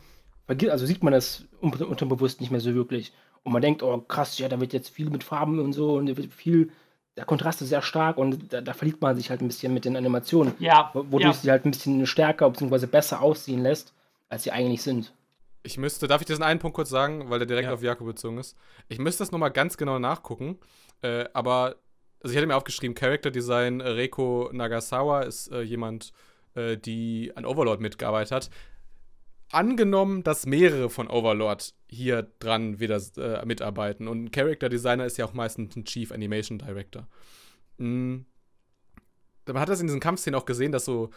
also sieht man das unterbewusst nicht mehr so wirklich. Und man denkt, oh krass, ja, da wird jetzt viel mit Farben und so und da wird viel, der Kontrast ist sehr stark und da, da verliert man sich halt ein bisschen mit den Animationen.
Ja.
Wodurch
ja.
sie halt ein bisschen stärker bzw. besser aussehen lässt, als sie eigentlich sind.
Ich müsste, darf ich diesen einen Punkt kurz sagen, weil der direkt ja. auf Jakob bezogen ist? Ich müsste das nochmal ganz genau nachgucken, äh, aber also ich hatte mir aufgeschrieben, Character Design äh, Reiko Nagasawa ist äh, jemand, äh, die an Overlord mitgearbeitet hat. Angenommen, dass mehrere von Overlord hier dran wieder äh, mitarbeiten und ein Character Designer ist ja auch meistens ein Chief Animation Director. Mhm. Man hat das in diesen Kampfszenen auch gesehen, dass so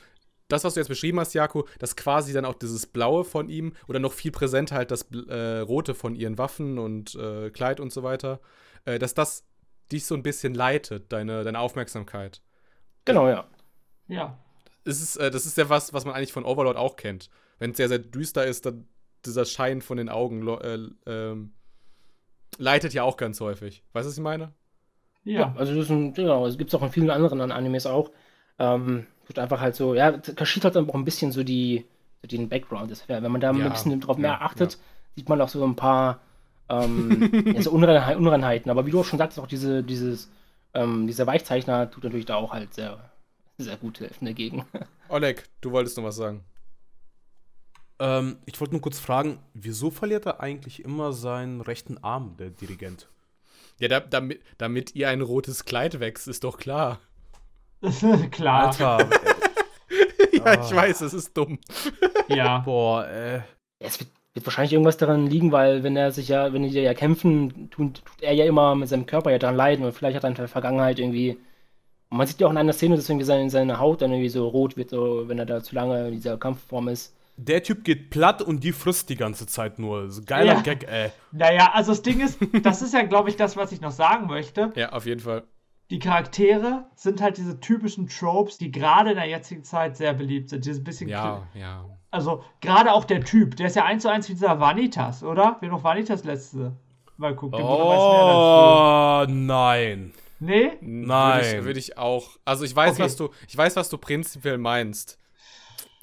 das, was du jetzt beschrieben hast, Jako, dass quasi dann auch dieses Blaue von ihm oder noch viel präsenter halt das äh, Rote von ihren Waffen und äh, Kleid und so weiter, äh, dass das dich so ein bisschen leitet, deine, deine Aufmerksamkeit.
Genau, ja.
Ja.
Das ist, äh, das ist ja was, was man eigentlich von Overlord auch kennt. Wenn es sehr, sehr düster ist, dann dieser Schein von den Augen äh, ähm, leitet ja auch ganz häufig. Weißt du, was ich meine?
Ja, ja also das ist ein, genau, es gibt es auch in vielen anderen Animes auch. Ähm, wird einfach halt so, ja, kaschiert hat dann auch ein bisschen so die, so den Background. Das wär, wenn man da ja, ein bisschen drauf mehr ja, achtet, sieht man auch so ein paar ähm, ja, so Unreinheit, Unreinheiten. Aber wie du auch schon sagst, auch diese, dieses, ähm, dieser Weichzeichner tut natürlich da auch halt sehr, sehr gut helfen dagegen.
Oleg, du wolltest noch was sagen.
Ähm, ich wollte nur kurz fragen, wieso verliert er eigentlich immer seinen rechten Arm, der Dirigent?
Ja, da, damit, damit ihr ein rotes Kleid wächst, ist doch klar.
klar. Alter.
ja, ich weiß, es ist dumm.
ja.
Boah, äh.
Es wird wird wahrscheinlich irgendwas daran liegen, weil wenn er sich ja, wenn die ja kämpfen, tut, tut er ja immer mit seinem Körper ja daran leiden und vielleicht hat er in der Vergangenheit irgendwie. Und man sieht ja auch in einer Szene, dass irgendwie seine, seine Haut dann irgendwie so rot wird, so, wenn er da zu lange in dieser Kampfform ist.
Der Typ geht platt und die frisst die ganze Zeit nur. So geiler ja. Gag, ey.
Naja, also das Ding ist, das ist ja, glaube ich, das, was ich noch sagen möchte.
Ja, auf jeden Fall.
Die Charaktere sind halt diese typischen Tropes, die gerade in der jetzigen Zeit sehr beliebt sind. Dieses bisschen.
Ja, ja
also gerade auch der Typ, der ist ja eins zu eins wie dieser Vanitas, oder? Wer noch Vanitas letzte Mal guckt.
Oh, nein.
Nee?
Nein.
Würde ich, würd ich, auch. Also ich weiß, okay. was du, ich weiß, was du prinzipiell meinst.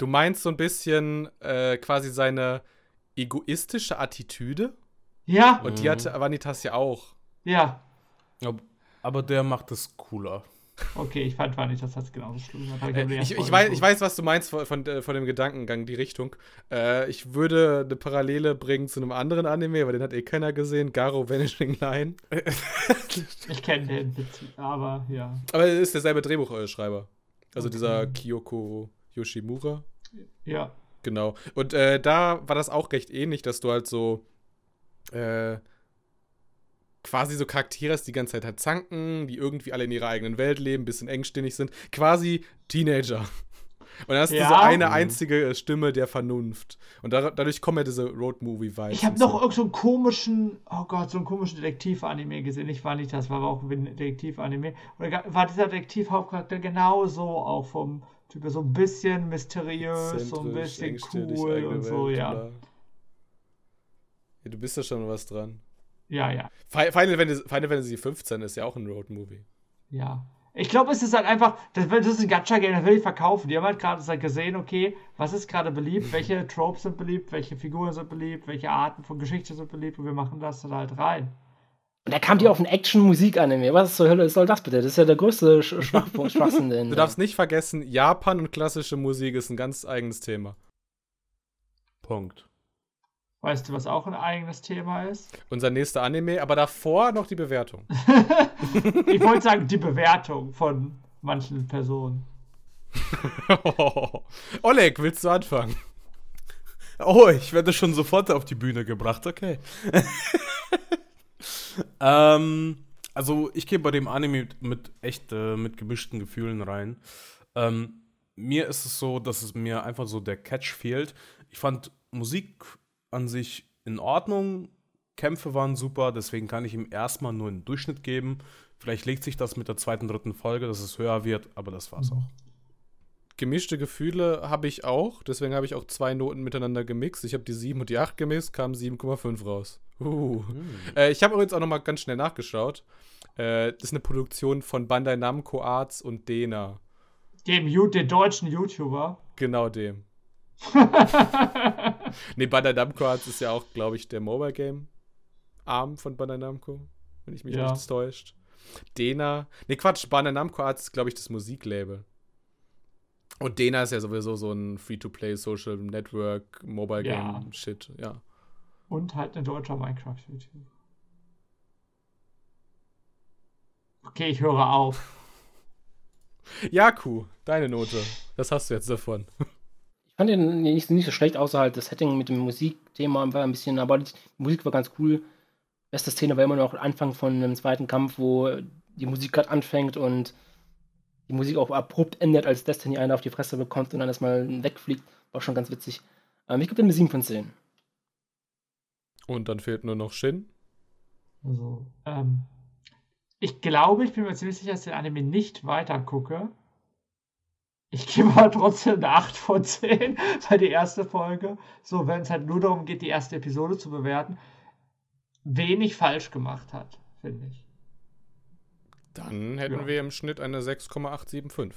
Du meinst so ein bisschen äh, quasi seine egoistische Attitüde?
Ja,
Und die hatte Vanitas ja auch.
ja.
Aber, der macht es cooler.
Okay, ich fand, fand nicht, das hat genauso schlimm gemacht. Hab
Äh, ich, ich, weiß, ich weiß, was du meinst von, von, äh, von dem Gedankengang, die Richtung. Äh, ich würde eine Parallele bringen zu einem anderen Anime, aber den hat eh keiner gesehen. Garo Vanishing Line.
Ich kenne den aber ja.
Aber er ist derselbe Drehbuchschreiber. Also
Okay.
dieser Kyoko Yoshimura.
Ja.
Genau. Und äh, da war das auch recht ähnlich, dass du halt so äh, quasi so Charaktere hast, die die ganze Zeit halt zanken, die irgendwie alle in ihrer eigenen Welt leben, bisschen engstirnig sind. Quasi Teenager. Und dann hast du
Ja.
so eine einzige Stimme der Vernunft. Und da, dadurch kommen ja diese Road-Movie-Vibes.
Ich habe noch
so.
irgend so einen komischen, oh Gott, so einen komischen Detektiv-Anime gesehen. Ich war nicht, das war aber auch ein Detektiv-Anime. Da war dieser Detektiv-Hauptcharakter genauso auch vom Typ her, so ein bisschen mysteriös, so ein bisschen cool und so,
Welt,
ja.
ja. Du bist da schon was dran.
Ja, ja,
Fi- Final Fantasy, Final Fantasy 15 ist ja auch ein Road-Movie.
ja. Ich glaube, es ist halt einfach, das, das ist ein Gacha-Game, das will ich verkaufen. Die haben halt gerade halt gesehen, okay, was ist gerade beliebt, welche Tropes sind beliebt, welche Figuren sind beliebt, welche Arten von Geschichte sind beliebt und wir machen das dann halt rein.
Und da kam die auf ein Action-Musik-Anime. Was zur Hölle soll das bitte? Das ist ja der größte Sch Schwachpunkt, Schwachsinn. denn-
Du darfst nicht vergessen, Japan und klassische Musik ist ein ganz eigenes Thema.
Punkt.
Weißt du, was auch ein eigenes Thema ist?
Unser nächster Anime, aber davor noch die Bewertung.
Ich wollte sagen, die Bewertung von manchen Personen.
Oleg, willst du anfangen?
Oh, ich werde schon sofort auf die Bühne gebracht, okay. Ähm, also ich gehe bei dem Anime mit, mit echt äh, mit gemischten Gefühlen rein. Ähm, mir ist es so, dass es mir einfach so der Catch fehlt. Ich fand Musik an sich in Ordnung, Kämpfe waren super, deswegen kann ich ihm erstmal nur einen Durchschnitt geben. Vielleicht legt sich das mit der zweiten, dritten Folge, dass es höher wird, aber das war's auch.
Gemischte Gefühle habe ich auch, deswegen habe ich auch zwei Noten miteinander gemixt. Ich habe die 7 und die 8 gemixt, kam 7,5 raus. Uh. Äh, ich habe übrigens auch noch mal ganz schnell nachgeschaut. Äh, das ist eine Produktion von Bandai Namco Arts und Dena.
Dem, Ju- den deutschen YouTuber.
Genau dem. nee, Bandai Namco Arts ist ja auch, glaube ich, der Mobile Game Arm von Bandai Namco, wenn ich mich
Ja.
nicht täuscht. Dena, nee, Quatsch, Bandai Namco Arts ist, glaube ich, das Musiklabel. Und Dena ist ja sowieso so ein Free-to-Play Social Network Mobile Game
Ja.
Shit, ja.
Und halt ein deutscher Minecraft-YouTuber. Okay, ich höre auf.
Jaku, deine Note. Das hast du jetzt davon.
Ich fand den nicht, nicht so schlecht, außer halt das Setting mit dem Musikthema war ein bisschen, aber die Musik war ganz cool. Beste Szene war immer noch Anfang von einem zweiten Kampf, wo die Musik gerade anfängt und die Musik auch abrupt endet, als Destiny einen auf die Fresse bekommt und dann erstmal wegfliegt. War schon ganz witzig. Ähm, ich gebe dem eine 7 von 10.
Und dann fehlt nur noch Shin.
Also, ähm, ich glaube, ich bin mir ziemlich sicher, dass ich den Anime nicht weiter gucke. Ich gebe aber trotzdem eine 8 von 10 bei die erste Folge. So, wenn es halt nur darum geht, die erste Episode zu bewerten, wenig falsch gemacht hat, finde ich.
Dann hätten
Ja.
wir im Schnitt eine 6,875.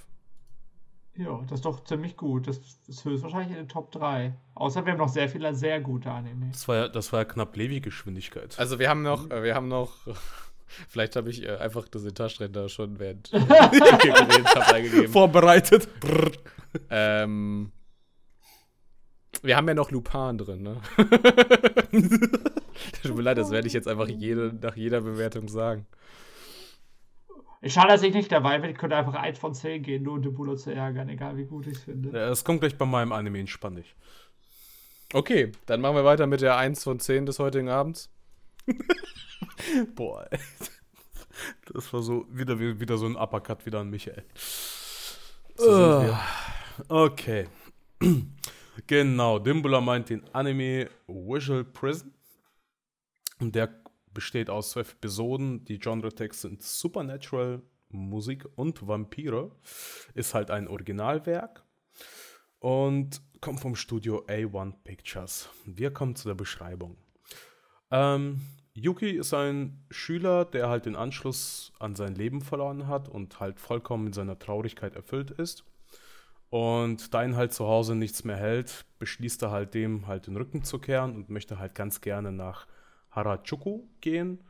Ja, das ist doch ziemlich gut. Das ist höchstwahrscheinlich in den Top 3. Außer wir haben noch sehr viele sehr gute Anime.
Das war ja, das war ja knapp Levi-Geschwindigkeit.
Also wir haben noch, äh, wir haben noch, vielleicht habe ich äh, einfach das in Taschenrechner schon während äh, ich geredet habe eingegeben.
Vorbereitet.
Ähm, wir haben ja noch Lupin drin, ne? Tut mir leid, das werde ich jetzt einfach jede, nach jeder Bewertung sagen.
Ich schade, dass ich nicht dabei bin. Ich könnte einfach 1 von 10 gehen, nur um den Buller zu ärgern, egal wie gut ich es finde.
Ja, Es kommt gleich bei meinem Anime, entspann dich.
Okay, dann machen wir weiter mit der 1 von 10 des heutigen Abends.
Boah, ey. Das war so wieder, wieder so ein Uppercut wieder an Michael.
So sind wir.
Okay. Genau, Dimbula meint den Anime Visual Prison. Und der besteht aus zwölf Episoden. Die Genre-Tags sind Supernatural, Musik und Vampire. Ist halt ein Originalwerk. Und kommt vom Studio A1 Pictures. Wir kommen zu der Beschreibung. Ähm, Yuki ist ein Schüler, der halt den Anschluss an sein Leben verloren hat und halt vollkommen mit seiner Traurigkeit erfüllt ist. Und da ihn halt zu Hause nichts mehr hält, beschließt er halt dem halt den Rücken zu kehren und möchte halt ganz gerne nach Harajuku gehen,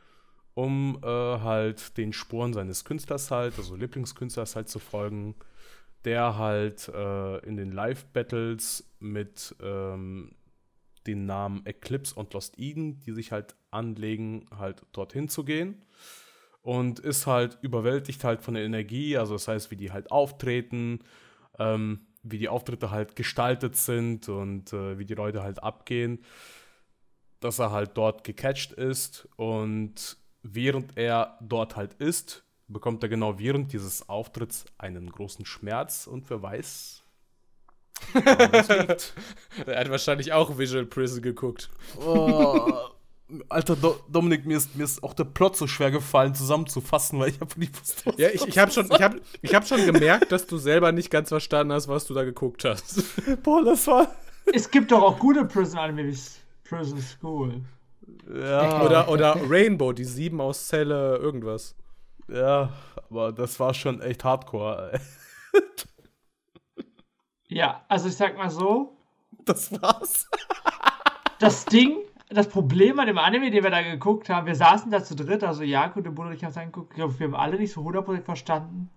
um äh, halt den Spuren seines Künstlers halt, also Lieblingskünstlers halt zu folgen, der halt äh, in den Live-Battles mit ähm, den Namen Eclipse und Lost Eden, die sich halt anlegen, halt dorthin zu gehen. Und ist halt überwältigt halt von der Energie, also das heißt, wie die halt auftreten, ähm, wie die Auftritte halt gestaltet sind und äh, wie die Leute halt abgehen, dass er halt dort gecatcht ist und während er dort halt ist, bekommt er genau während dieses Auftritts einen großen Schmerz und wer weiß.
er hat wahrscheinlich auch Visual Prison geguckt.
Oh, Alter, Do Dominik, mir ist, mir ist auch der Plot so schwer gefallen zusammenzufassen, weil ich habe nicht
wusste, was Ja, ich, ich habe schon, ich hab, ich hab schon gemerkt, dass du selber nicht ganz verstanden hast, was du da geguckt hast.
Boah, das war. Es gibt doch auch gute Prison-Anime wie Prison School.
Ja. Oder, oder Rainbow, die sieben aus Zelle, irgendwas.
Ja, aber das war schon echt hardcore.
ja, also ich sag mal so.
Das war's.
das Ding das Problem an dem Anime, den wir da geguckt haben, wir saßen da zu dritt, also Jakob, der Bruder und ich haben es angeguckt, ich glaube, wir haben alle nicht so 100% verstanden,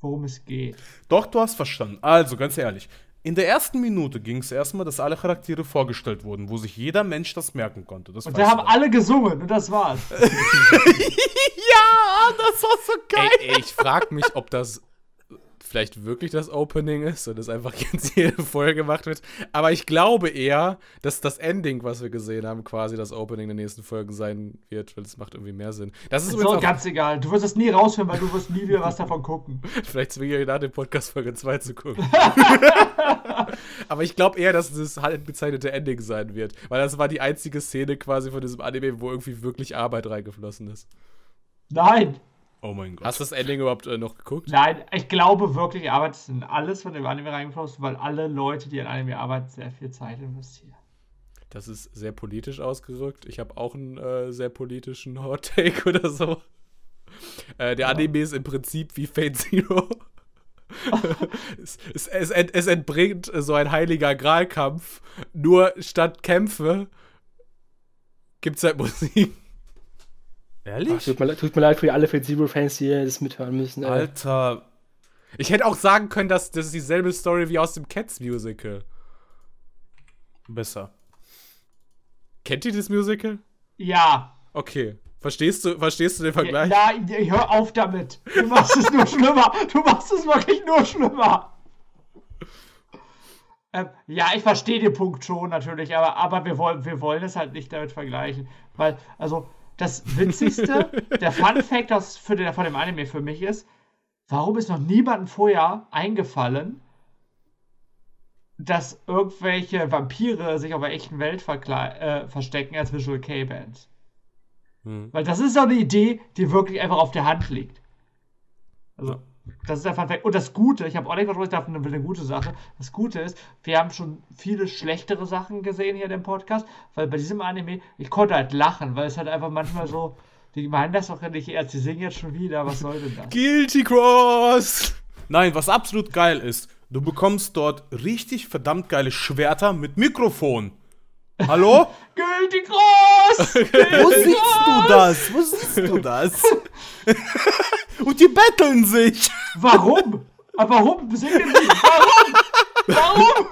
worum es geht.
Doch, du hast verstanden. Also, ganz ehrlich, in der ersten Minute ging es erstmal, dass alle Charaktere vorgestellt wurden, wo sich jeder Mensch das merken konnte. Das
und wir haben alle gesungen und das war's. ja,
das war so geil.
Ey, ey ich frag mich, ob das vielleicht wirklich das Opening ist und es einfach jetzt jede Folge gemacht wird. Aber ich glaube eher, dass das Ending, was wir gesehen haben, quasi das Opening der nächsten Folgen sein wird, weil es macht irgendwie mehr Sinn. Das ist
so ganz egal. Du wirst es nie rausfinden, weil du wirst nie wieder was davon gucken.
vielleicht zwinge ich nach dem Podcast Folge 2 zu gucken. Aber ich glaube eher, dass es das halt bezeichnete Ending sein wird, weil das war die einzige Szene quasi von diesem Anime, wo irgendwie wirklich Arbeit reingeflossen ist.
Nein,
Oh mein Gott. Hast du das Ending überhaupt äh, noch geguckt?
Nein, ich glaube wirklich, Arbeit ist in alles von dem Anime reingeflossen, weil alle Leute, die an Anime arbeiten, sehr viel Zeit investieren.
Das ist sehr politisch ausgerückt. Ich habe auch einen äh, sehr politischen Hot Take oder so. Äh, der ja. Anime ist im Prinzip wie Fate Zero. es, es, es, es, entbringt so ein heiliger Gralkampf. Nur statt Kämpfe gibt es halt Musik.
Ehrlich? Ach, tut, mir, tut, mir, leid für alle Fate Zero-Fans, die das mithören müssen.
Ey. Alter. Ich hätte auch sagen können, dass das ist dieselbe Story wie aus dem Cats-Musical.
Besser.
Kennt ihr das Musical?
Ja.
Okay. Verstehst du, verstehst du den Vergleich?
Ja, hör auf damit. Du machst es nur schlimmer. Du machst es wirklich nur schlimmer. Ähm, ja, ich verstehe den Punkt schon natürlich, aber, aber wir, wollen, wir wollen es halt nicht damit vergleichen. Weil, also, das Witzigste, der Fun Fact aus, für den, von dem Anime für mich ist, warum ist noch niemandem vorher eingefallen, dass irgendwelche Vampire sich auf der echten Welt äh, verstecken als Visual K-Bands? Hm. Weil das ist so eine Idee, die wirklich einfach auf der Hand liegt. Also. Ja. Das ist der Fun Fact. Und das Gute, ich habe auch nicht dachte, das eine gute Sache. Das Gute ist, wir haben schon viele schlechtere Sachen gesehen hier in dem Podcast, weil bei diesem Anime, ich konnte halt lachen, weil es halt einfach manchmal so, die meinen das doch nicht ernst, die singen jetzt schon wieder, was soll denn das?
Guilty Cross!
Nein, was absolut geil ist, du bekommst dort richtig verdammt geile Schwerter mit Mikrofon. Hallo?
Guilty Cross!
Wo siehst du das? Wo siehst du das? Und die betteln sich.
Warum? Aber warum singen die? Warum? Warum?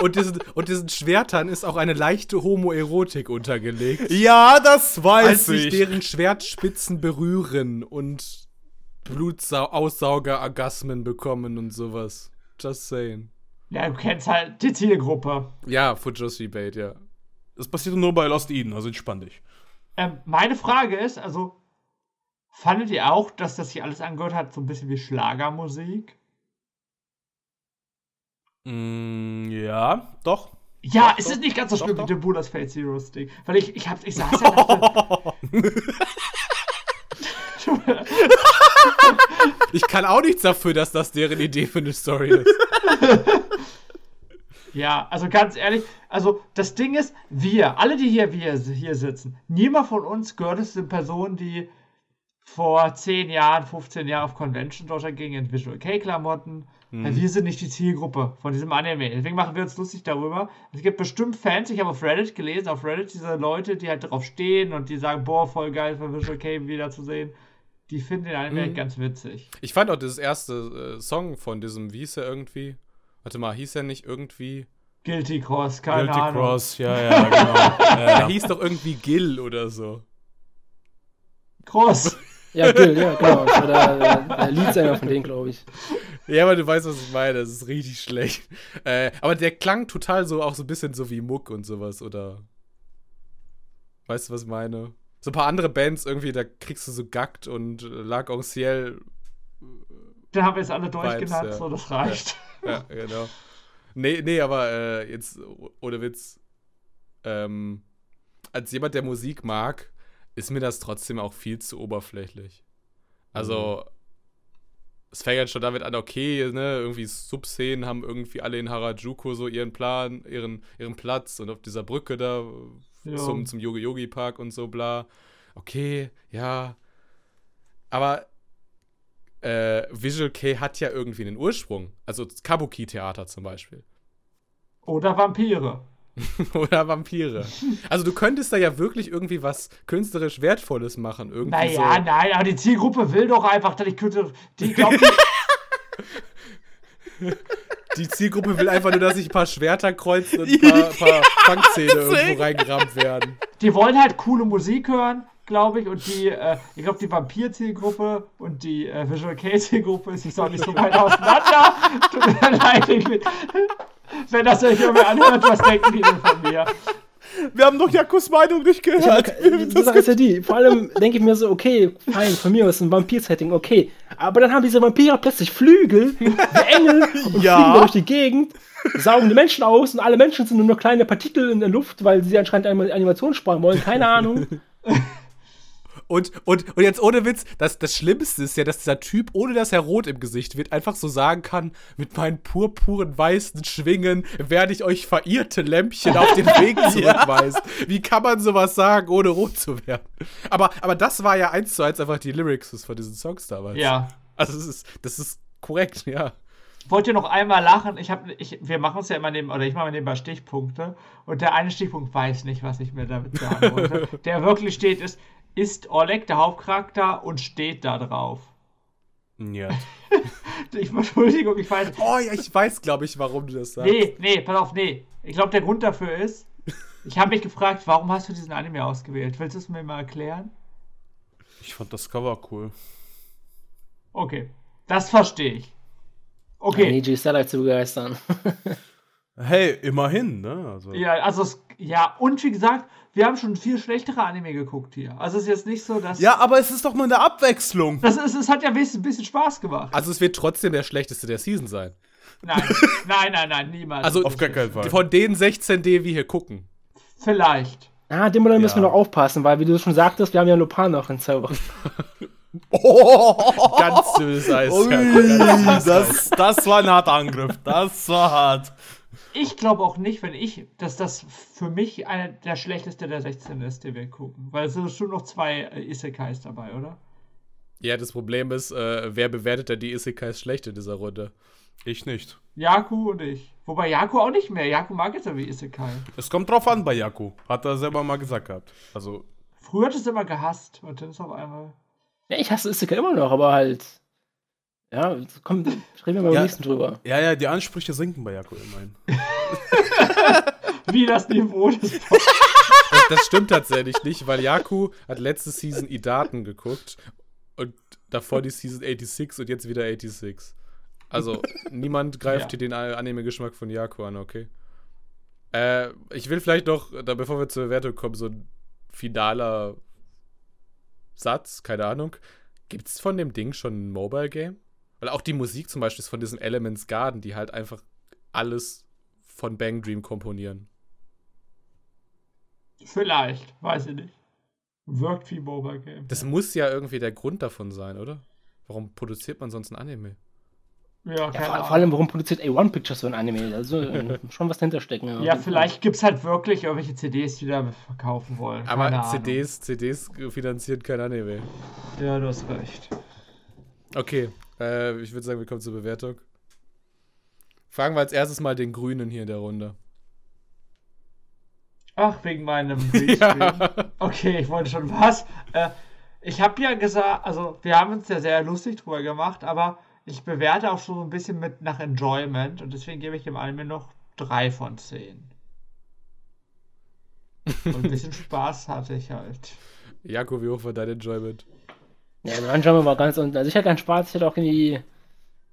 Und diesen, und diesen Schwertern ist auch eine leichte Homoerotik untergelegt.
Ja, das weiß als ich.
Als sich deren Schwertspitzen berühren und Blutaussauger-Orgasmen bekommen und sowas. Just saying.
Ja, du kennst halt die Zielgruppe.
Ja, Fujoshi Bait, ja.
Das passiert nur bei Lost Eden, also entspann dich.
Ähm, meine Frage ist, also, fandet ihr auch, dass das hier alles angehört hat, so ein bisschen wie Schlagermusik?
Mm, ja, doch.
Ja,
doch,
es ist nicht ganz so schlimm wie der Bullers Fate Zero Stick. Weil ich, ich, hab, ich saß ja
ich kann auch nichts dafür, dass das deren Idee für eine Story ist.
Ja, also ganz ehrlich, also das Ding ist, wir, alle, die hier, wir hier sitzen, niemand von uns gehört es den Personen, die vor 10 Jahren, 15 Jahren auf Convention dort ging in Visual K-Klamotten. Mhm. Wir sind nicht die Zielgruppe von diesem Anime. Deswegen machen wir uns lustig darüber. Es gibt bestimmt Fans, ich habe auf Reddit gelesen, auf Reddit diese Leute, die halt drauf stehen und die sagen, boah, voll geil für Visual K wiederzusehen. Die finden den Anime mhm. ganz witzig.
Ich fand auch das erste äh, Song von diesem, wie hieß er irgendwie? Warte mal, hieß er nicht irgendwie?
Guilty Cross, keine
Guilty
Ahnung. Guilty Cross,
ja, ja, genau. ja,
Er hieß doch irgendwie Gil oder so.
Cross.
Ja, Gil, ja, genau. Das war der, der, der Leadsänger von denen, glaube ich.
Ja, aber du weißt, was ich meine. Das ist richtig schlecht. Äh, aber der klang total so, auch so ein bisschen so wie Muck und sowas, oder? Weißt du, was ich meine? So ein paar andere Bands irgendwie, da kriegst du so Gackt und Lag en Ciel.
Da haben wir es alle durchgenannt, ja. so das reicht.
Ja, ja, genau. Nee, nee, aber äh, jetzt, ohne Witz, ähm, als jemand, der Musik mag, ist mir das trotzdem auch viel zu oberflächlich. Also, mhm. es fängt jetzt schon damit an, okay, ne, irgendwie Subszenen haben irgendwie alle in Harajuku so ihren Plan, ihren, ihren Platz und auf dieser Brücke da ja. zum, zum Yogi-Yogi-Park und so, bla. Okay, ja. Aber äh, Visual K hat ja irgendwie einen Ursprung. Also Kabuki-Theater zum Beispiel.
Oder Vampire.
Oder Vampire. Also du könntest da ja wirklich irgendwie was künstlerisch Wertvolles machen. Irgendwie
naja,
so.
nein, aber die Zielgruppe will doch einfach, dass ich könnte. Die glaubt.
die Zielgruppe will einfach nur, dass sich ein paar Schwerter kreuzen und ein paar, paar Fangzähne irgendwo reingerammt werden.
Die wollen halt coole Musik hören, glaube ich. Und die, äh, ich glaube, die Vampir-Zielgruppe und die äh, Visual K-Zielgruppe ist nicht so, nicht so weit auseinander. Tut mir leid, ich bin, wenn das euch irgendwie anhört, was denken die denn von mir?
Wir haben doch Jakos Meinung nicht gehört.
Ich, das ist ja die. Vor allem denke ich mir so, okay, fein, von mir aus ein Vampir-Setting, okay. Aber dann haben diese Vampire plötzlich Flügel, wie Engel, und ja. fliegen durch die Gegend, saugen die Menschen aus und alle Menschen sind nur noch kleine Partikel in der Luft, weil sie anscheinend Animation sparen wollen, keine Ahnung.
Und, und, und jetzt ohne Witz, das, das Schlimmste ist ja, dass dieser Typ, ohne dass er rot im Gesicht wird, einfach so sagen kann, mit meinen purpuren weißen Schwingen werde ich euch verirrte Lämpchen auf den Weg zurückweisen. ja. Wie kann man sowas sagen, ohne rot zu werden? Aber, aber das war ja eins zu eins einfach die Lyrics von diesen Songs damals.
Ja.
Also das ist, das ist korrekt, ja
wollt ihr noch einmal lachen? Ich hab, ich, wir machen es ja immer neben, oder ich mache nebenbei Stichpunkte. Und der eine Stichpunkt weiß nicht, was ich mir damit sagen wollte. der wirklich steht, ist, ist Oleg der Hauptcharakter und steht da drauf.
Ja.
ich, Entschuldigung, ich weiß.
Oh ja, ich weiß, glaube ich, warum du das sagst.
Nee, nee, pass auf, nee. Ich glaube, der Grund dafür ist, ich habe mich gefragt, warum hast du diesen Anime ausgewählt? Willst du es mir mal erklären?
Ich fand das Cover cool.
Okay, das verstehe ich. Okay.
Niji Starlight zu begeistern.
hey, immerhin, ne?
Also. Ja, also, es, ja, und wie gesagt, wir haben schon viel schlechtere Anime geguckt hier. Also es ist jetzt nicht so, dass.
Ja, aber es ist doch mal eine Abwechslung.
Das ist, es hat ja ein bisschen, Spaß gemacht.
Also es wird trotzdem der schlechteste der Season sein.
Nein, nein, nein, nein, niemals.
Also auf gar keinen Fall. Von den 16, die wir hier gucken.
Vielleicht.
Ah, dem Modell ja. müssen wir noch aufpassen, weil, wie du schon sagtest, wir haben ja Lupin noch in Zauber.
oh, ganz süß Eis.
Ui, das, das war ein harter Angriff. Das war hart
ich glaube auch nicht, wenn ich, dass das für mich einer der schlechteste der 16 ist, den wir gucken. Weil es sind schon noch zwei äh, Isekais dabei, oder?
Ja, das Problem ist, äh, wer bewertet denn die Isekais schlecht in dieser Runde?
Ich nicht.
Jaku und ich. Wobei Jaku auch nicht mehr. Jaku mag jetzt ja wie Isekai.
Es kommt drauf an bei Jaku. Hat er selber mal gesagt gehabt. Also.
Früher hat es immer gehasst und dann ist auf einmal.
Ja, ich hasse Isekai immer noch, aber halt. Ja, komm, reden wir mal ja, beim nächsten drüber.
Ja, ja, die Ansprüche sinken bei Jakob immerhin.
Wie das Niveau
des das, das stimmt tatsächlich nicht, weil Jaku hat letzte Season Idaten geguckt und davor die Season 86 und jetzt wieder 86. Also, niemand greift ja. hier den Anime-Geschmack von Jaku an, okay? Äh, ich will vielleicht noch, da, bevor wir zur Bewertung kommen, so ein finaler Satz, keine Ahnung. Gibt es von dem Ding schon ein Mobile-Game? Weil auch die Musik zum Beispiel ist von diesem Elements Garden, die halt einfach alles von Bang Dream komponieren.
Vielleicht, weiß ich nicht. Wirkt wie Mobile Game.
Das muss ja irgendwie der Grund davon sein, oder? Warum produziert man sonst ein Anime?
Ja,
Ja, vor, vor allem, warum produziert A1 Pictures so ein Anime? Also äh, schon was dahinter stecken.
Ja, ja vielleicht gibt es halt wirklich irgendwelche CDs, die da verkaufen wollen.
Aber CDs, CDs finanziert kein Anime.
Ja, du hast recht.
Okay, äh, ich würde sagen, wir kommen zur Bewertung. Fragen wir als erstes mal den Grünen hier in der Runde.
Ach, wegen meinem ja. Okay, ich wollte schon was. Äh, ich habe ja gesagt, also wir haben uns ja sehr lustig drüber gemacht, aber ich bewerte auch schon so ein bisschen mit nach Enjoyment und deswegen gebe ich dem Anime noch 3 von 10. Und ein bisschen Spaß hatte ich halt.
Jakob, wie hoch war dein Enjoyment?
Ja, mein Enjoyment war ganz unten. Also ich hatte keinen Spaß, ich hätte auch irgendwie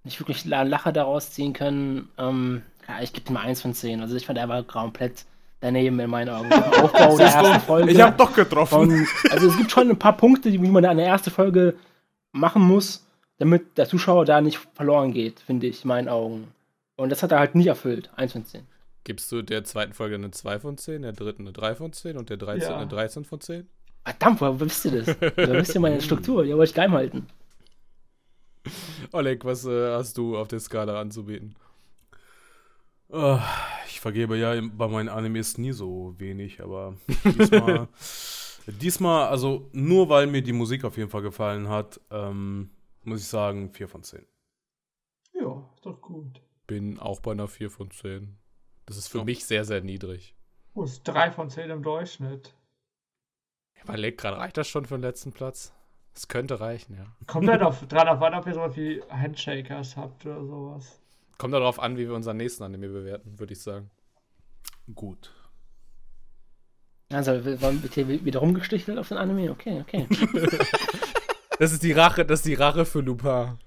nicht wirklich Lache daraus ziehen können. Ähm, ja, ich gebe ihm 1 von 10. Also ich fand, er war komplett daneben in meinen Augen. Aufbau der ersten Folge.
Ich habe doch getroffen.
Von, also es gibt schon ein paar Punkte, die man an der ersten Folge machen muss, damit der Zuschauer da nicht verloren geht, finde ich, in meinen Augen. Und das hat er halt nicht erfüllt. 1 von 10.
Gibst du der zweiten Folge eine 2 von 10, der dritten eine 3 von 10 und der 13 ja. eine 13 von 10?
Verdammt, woher wisst ihr das? Woher wisst ihr meine Struktur? Die wollte ich geheim halten.
Oleg, was äh, hast du auf der Skala anzubieten?
Uh, ich vergebe ja bei meinen Animes nie so wenig, aber diesmal, diesmal, also nur weil mir die Musik auf jeden Fall gefallen hat, ähm, muss ich sagen, 4 von 10.
Ja, ist doch gut.
Bin auch bei einer 4 von 10. Das ist für ja. mich sehr, sehr niedrig.
Oh, ist 3 von 10 im Durchschnitt.
Ja, überleg gerade, reicht das schon für den letzten Platz? Es könnte reichen, ja.
Kommt halt auf, dran auf an, ob ihr sowas wie Handshakers habt oder sowas.
Kommt darauf an, wie wir unseren nächsten Anime bewerten, würde ich sagen.
Gut.
Also, wird hier wieder rumgestichelt auf den Anime? Okay, okay.
das ist die Rache, das ist die Rache für Lupin.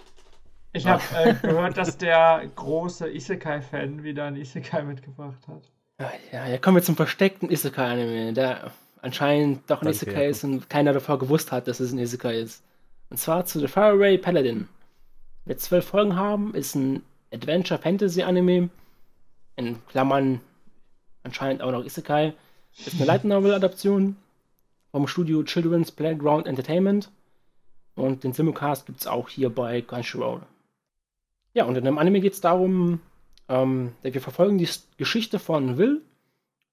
Ich habe äh, gehört, dass der große Isekai-Fan wieder ein Isekai mitgebracht hat.
Ja, hier kommen wir zum versteckten Isekai-Anime, der anscheinend doch ein Isekai ist und keiner davor gewusst hat, dass es ein Isekai ist. Und zwar zu The Faraway Paladin. Wir zwölf Folgen haben, ist ein Adventure-Fantasy-Anime. In Klammern anscheinend auch noch Isekai. Ist eine Light Novel-Adaption vom Studio Children's Playground Entertainment. Und den Simulcast gibt es auch hier bei Crunchyroll. Ja, und in dem Anime geht es darum, ähm, wir verfolgen die Geschichte von Will.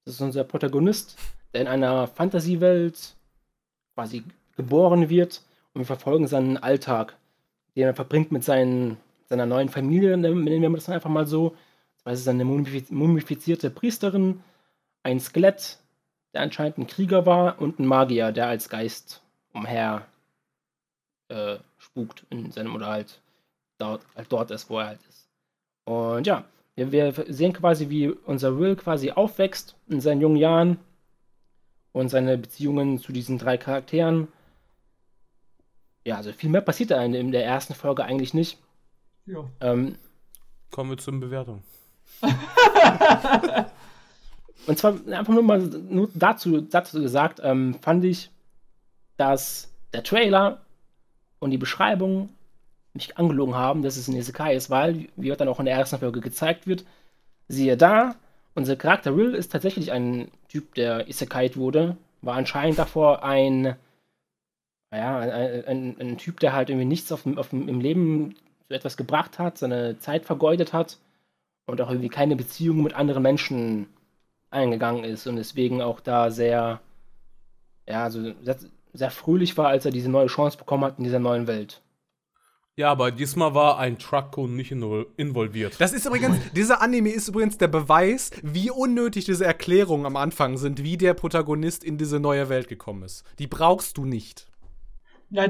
Das ist unser Protagonist, der in einer Fantasiewelt quasi geboren wird. Und wir verfolgen seinen Alltag, den er verbringt mit seinen seiner neuen Familie, nennen wir das einfach mal so. Das ist eine mumifizierte Priesterin, ein Skelett, der anscheinend ein Krieger war, und ein Magier, der als Geist umher äh, spukt in seinem oder halt dort, halt dort ist, wo er halt ist. Und ja, wir sehen quasi, wie unser Will quasi aufwächst in seinen jungen Jahren und seine Beziehungen zu diesen drei Charakteren. Ja, also viel mehr passiert da in der ersten Folge eigentlich nicht.
Ja. Ähm, Kommen wir zur Bewertung.
und zwar einfach nur mal nur dazu, dazu gesagt, ähm, fand ich, dass der Trailer und die Beschreibung mich angelogen haben, dass es ein Isekai ist, weil, wie dann auch in der ersten Folge gezeigt wird, siehe da, unser Charakter Will ist tatsächlich ein Typ, der Isekai wurde, war anscheinend davor ein, naja, ein, ein, ein, Typ, der halt irgendwie nichts auf, auf, im Leben so etwas gebracht hat, seine Zeit vergeudet hat und auch irgendwie keine Beziehung mit anderen Menschen eingegangen ist und deswegen auch da sehr, ja, so sehr, sehr fröhlich war, als er diese neue Chance bekommen hat in dieser neuen Welt.
Ja, aber diesmal war ein Trucko nicht involviert.
Das ist übrigens, dieser Anime ist übrigens der Beweis, wie unnötig diese Erklärungen am Anfang sind, wie der Protagonist in diese neue Welt gekommen ist. Die brauchst du nicht.
Ja,